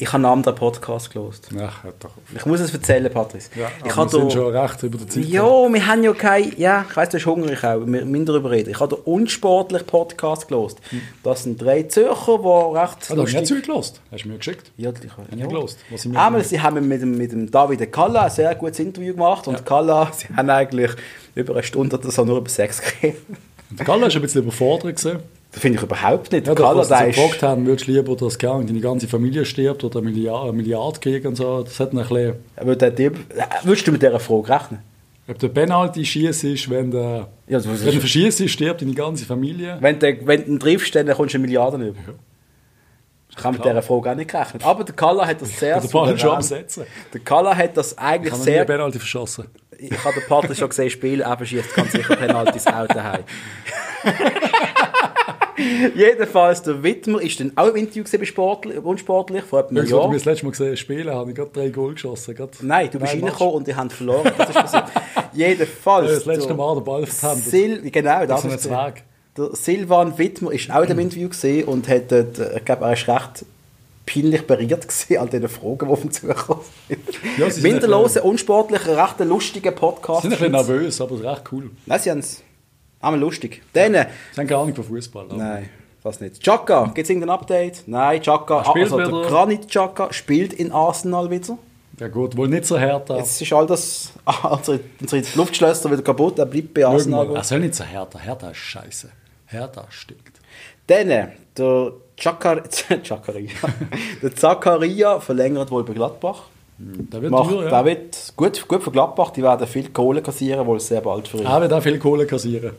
Ich habe einen anderen Podcast gelost. Ach, hört doch auf. Ich muss es erzählen, Patrice. Ja, ich habe wir sind da- schon recht über der Zeit. Ja, wir haben ja kein. Ja, ich weiss, du bist hungrig auch. Wir müssen darüber reden. Ich habe den unsportlichen Podcast gelost. Das sind drei Zürcher, die recht. Ah, habe ich nicht zugelassen. Hast du mir geschickt? Ja, ich, gelost. Was sind wir Einmal, sie haben mit dem, mit dem David Kalla ein sehr gutes Interview gemacht. Und Kalla, sie haben eigentlich über eine Stunde oder so nur über Sex geredet. Der Galle war ein bisschen überfordert. Gewesen. Das finde ich überhaupt nicht. Ja, Kalla, da, was sie der so ist. gefragt haben, würdest du lieber, dass keine deine ganze Familie stirbt oder eine Milliarde, eine Milliarde kriegen und so. Das hat ein bisschen... Aber der äh, würdest du mit dieser Frage rechnen? Ob der Penalty schießt ist, wenn der... Ja, das wenn du verschießt, stirbt deine ganze Familie. Wenn du, wenn du ihn triffst, dann kommst du eine Milliarde über. Ich habe mit dieser Frage auch nicht gerechnet. Aber der Kalla hat das sehr Der Ball schon am souverän- Setzen. Der Kalla hat das eigentlich nie sehr... einen Penalty verschossen. Ich habe den Patrick schon gesehen spielen, eben schießt ganz sicher Penaltis auch daheim. Jedenfalls, der Wittmer ist dann auch im Interview bei Sportlich, unsportlich, vor einem Irgendwann, als Jahr. wir das letzte Mal gesehen spielen, habe ich gerade drei Goal geschossen. Gerade Nein, du bist reingekommen und die haben verloren. Das ist passiert. Jedenfalls. Das letzte Mal den Ball verhandelt. Genau, das ein ist Zwerg. Der Silvan Wittmer ist auch in dem Interview gesehen und hat dort, äh, ich glaube, er ist recht peinlich berührt gewesen, all diese Fragen, die auf ihn zugekommen sind. Ja, Minderlose, unsportlicher, recht lustiger Podcast. Sie sind ein bisschen nervös, aber recht cool. Nein, sie haben es einmal lustig. Dann, äh, Sie haben keine Ahnung von Fußball. nein, fast nicht. Chaka, gibt es irgendein Update? Nein, Chaka, spielt also der wieder. Granit Chaka spielt in Arsenal wieder. Ja gut, wohl nicht so hart. Jetzt ist all das, ah, unsere, unsere Luftschlösser wieder kaputt, er bleibt bei Arsenal. Er soll nicht so Hertha. Hertha ist scheiße. Hertha stinkt. Dann, äh, der Chakar Chakaria. der Zakaria verlängert wohl bei Gladbach. Der wird Macht, teuer, Der ja. wird gut, gut für Gladbach, die werden viel Kohle kassieren, wohl sehr bald für ihn. Er wird auch viel Kohle kassieren.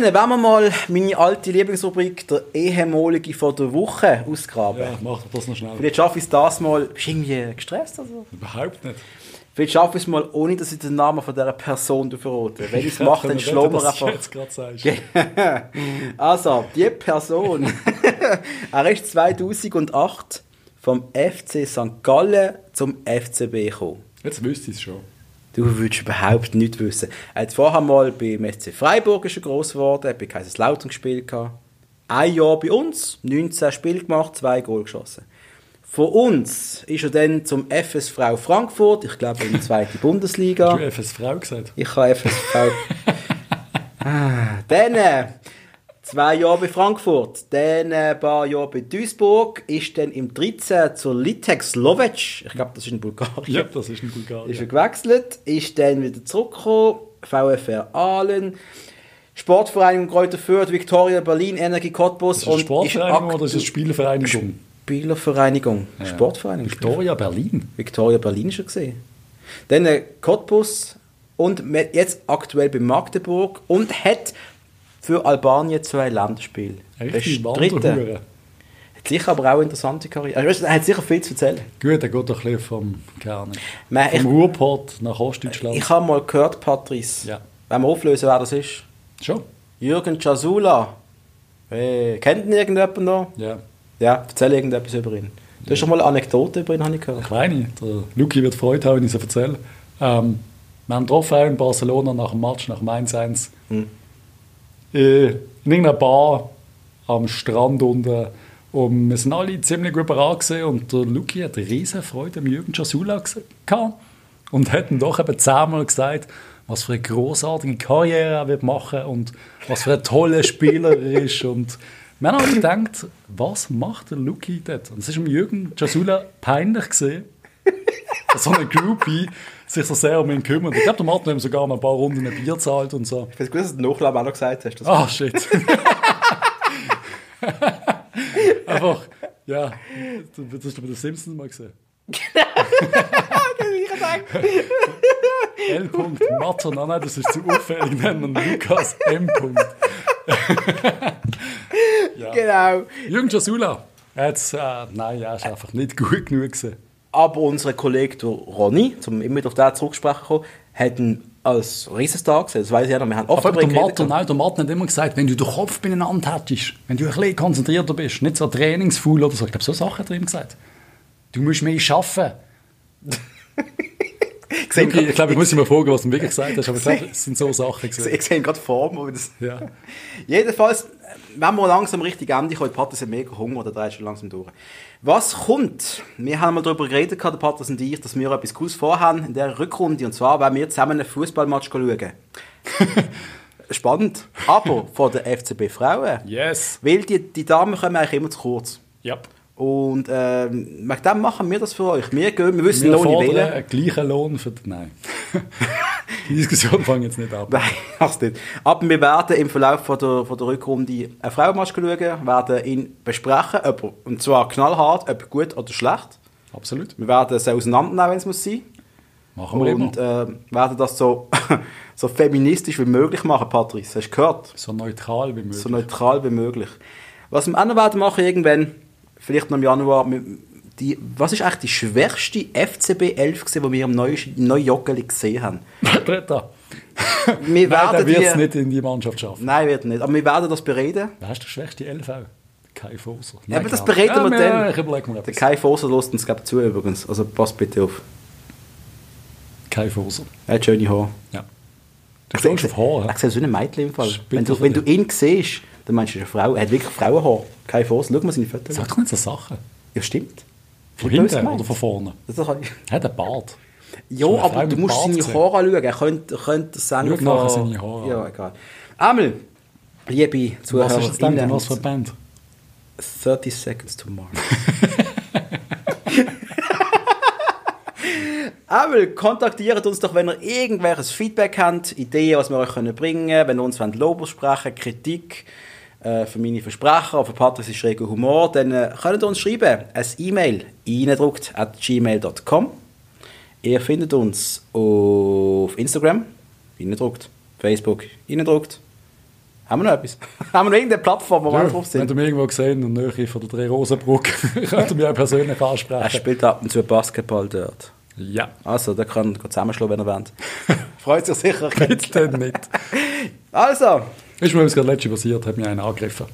Dann wollen wir mal meine alte Lieblingsrubrik, der ehemalige von der Woche, ausgraben. Ja, mach das noch schnell. Vielleicht schaffe ich es das mal. Bist du irgendwie gestresst? Also? Überhaupt nicht. Vielleicht schaffe ich es mal, ohne dass ich den Namen von dieser Person verrate. Wenn ich es mache, dann du einfach. jetzt gerade sagst. Also, die Person, er ist 2008 vom FC St. Gallen zum FCB gekommen. Jetzt wüsste ich es schon. Du würdest überhaupt nichts wissen. Er hat vorher mal beim SC Freiburg ist er gross geworden, hat bei Kaiserslautern gespielt. gehabt. Ein Jahr bei uns, 19 Spiele gemacht, zwei Goal geschossen. Von uns ist er dann zum FSV Frankfurt, ich glaube in die zweite Bundesliga. Du hast FS Frau gesagt. Ich habe FSV. ah, dann äh, zwei Jahre bei Frankfurt, dann äh, ein paar Jahre bei Duisburg, ist dann im 13 zur Litex Lovec, ich glaube, das ist in Bulgarien. Ja, das ist Ist Bulgarien. er gewechselt, ist dann wieder zurückgekommen, VfR Aalen, Sportvereinigung Kräuter Fürth, Victoria Berlin, Energie Cottbus Ist das Sportvereinigung ist oder ist das Spielvereinigung? Spielervereinigung. Sportvereinigung. Victoria Berlin. Victoria Berlin schon gesehen. Dann äh, Cottbus und jetzt aktuell bei Magdeburg und hat für Albanien zwei Länderspiele. Bestritten. Hat sicher aber auch eine interessante Karriere. Also, er hat sicher viel zu erzählen. Gut, er geht doch ein bisschen vom, keine Man, ich, vom Ruhrpott nach Ostdeutschland. ich habe mal gehört, Patrice, Ja. wenn wir auflösen, wer das ist. Schon? Jürgen Casula. Hey, kennt ihn irgendjemand noch? Ja. Ja, erzähl irgendetwas über ihn. Du hast doch mal eine Anekdote über ihn, habe ich gehört. Ich weiß nicht. Der Luki wird Freude haben, wenn ich es erzähle. Ähm, wir haben getroffen auch in Barcelona nach dem Match, nach dem 1-1. Hm. Äh, in irgendeiner Bar am Strand unten. Und wir sind alle ziemlich gut gewesen und der Luki hat riesen Freude am Jürgen Jasula gehabt und hat ihm doch eben zehnmal gesagt, was für eine großartige Karriere er wird machen und was für ein toller Spieler er ist. Und wir haben alle gedacht, was macht der Luki dort? Und es dem Jürgen Jasula peinlich gesehen, so eine Groupie sich so sehr um ihn kümmert. Ich glaube, der Martin hat ihm sogar noch ein paar Runden ein Bier zahlt und so. Ich weiß gut, dass du den Nachnamen auch noch gesagt hast. Das Ah, shit. Einfach, ja, das hast du bei den Simpsons mal gesehen. L. Matter, nein, nein, das ist zu auffällig, nennen wir Lukas M. Genau. Jürgen Jasula. Jetzt, äh, nein, er ist einfach nicht gut genug gewesen. Aber unser Kollege der Ronny, um immer wieder auf den zurücksprechen zu kommen, hat ihn als Riesenstar gesehen. Das weiß ich ja noch. Wir haben oft Aber der Martin, nein, der Martin hat immer gesagt, wenn du den Kopf beieinander hättest, wenn du ein bisschen konzentrierter bist, nicht so trainingsfaul oder so, ich glaube, so Sachen hat er ihm gesagt. Du musst mehr arbeiten. sehe Okay, ich glaube, ich muss mal fragen, was du wirklich gesagt hast, aber ich glaube, es sind so Sachen Ich gewesen. sehe gerade mir. das- Ja. Jedenfalls, wenn wir langsam richtig Ende kommen, die hat mega Hunger, oder dreht schon langsam durch. Was kommt? Wir haben mal darüber geredet, der Patrick und ich, dass wir etwas Cooles vorhaben in der Rückrunde. Und zwar werden wir zusammen einen Fußballmatch schauen. Spannend. Aber von der FCB Frauen. Yes. Weil die, die Damen kommen eigentlich immer zu kurz. Ja. Und ähm, wegen dem machen wir das für euch. Wir gehen, wir wissen Wir noch nicht wählen. einen gleichen Lohn für... Nein. Die Diskussion fangen jetzt nicht an. Nein, mach's nicht. Aber wir werden im Verlauf von der, von der Rückrunde einen Frauenmatch schauen, werden ihn besprechen, ob er, und zwar knallhart, ob gut oder schlecht. Absolut. Wir werden es auseinandernehmen, wenn es muss sein. Machen wir Und äh, werden das so, so feministisch wie möglich machen, Patrice. Hast du gehört? So neutral wie möglich. So neutral wie möglich. Was wir auch noch werden machen irgendwann, vielleicht noch im Januar, die, was ist eigentlich die schwächste FCB 11 gewesen, die wir im neuen, neuen Joggeli gesehen haben? Dritter. Wir Nein, der wird es nicht in die Mannschaft schaffen. Nein, wird nicht. Aber wir werden das bereden. Wer ist der schwächste LV? Kai Foser. Ja, aber das bereden Ahnung. wir ja, dann. Ich überlege mir Der. Kai Foser lässt uns glaub, zu übrigens. Also passt bitte auf. Kai Foser. Er hat schöne Haare. Ja. Du stehst auf Haar. Er sieht so ein Mädchen im Fall. Wenn du, wenn du ihn siehst, dann meinst du, er ist eine Frau. Er hat wirklich Frauenhaar. Kai Foser. Schau mal seine Fotos. Sag doch nicht so Sachen. Ja, stimmt. Von hinten oder von vorne. Das kann ich. Er hat einen Bart. Ja, So aber du musst Bart seine. Haare anschauen. Er könnte, könnte Sänger Schau nachher seine Haare Ja, egal. Einmal, liebe Was ist denn? Zuhörer, Was für eine Band? 30 Seconds to Mars. Einmal kontaktiert uns doch, wenn ihr irgendwelches Feedback habt, Ideen, was wir euch können bringen können, wenn ihr uns wollt Lob sprechen, Kritik äh, für meine Versprechen oder für Patrick's schrägen Humor, dann äh, könnt ihr uns schreiben, ein E-Mail reindruckt at gmail.com. Ihr findet uns auf Instagram, reindruckt, Facebook, reindruckt. Haben wir noch etwas? Haben wir noch irgendeine Plattform, wo wir Ja, drauf wenn sind? du mich irgendwo gesehen der Nähe von der Dreh Rosenbrück, könnt ihr mich persönlich Er ansprechen. spielt ab und zu Basketball dort. Ja. Also, der kann gut zusammenschlagen, wenn er will. Freut sich sicher. Bitte nicht. Also, Ist mir gerade letzte passiert, hat mich einer angegriffen.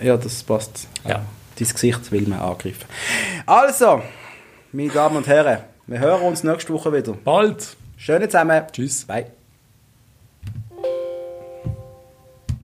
ja, das passt. Ja. Dein Gesicht will man angreifen. Also, meine Damen und Herren, wir hören uns nächste Woche wieder. Bald. Schöne zusammen. Tschüss. Bye.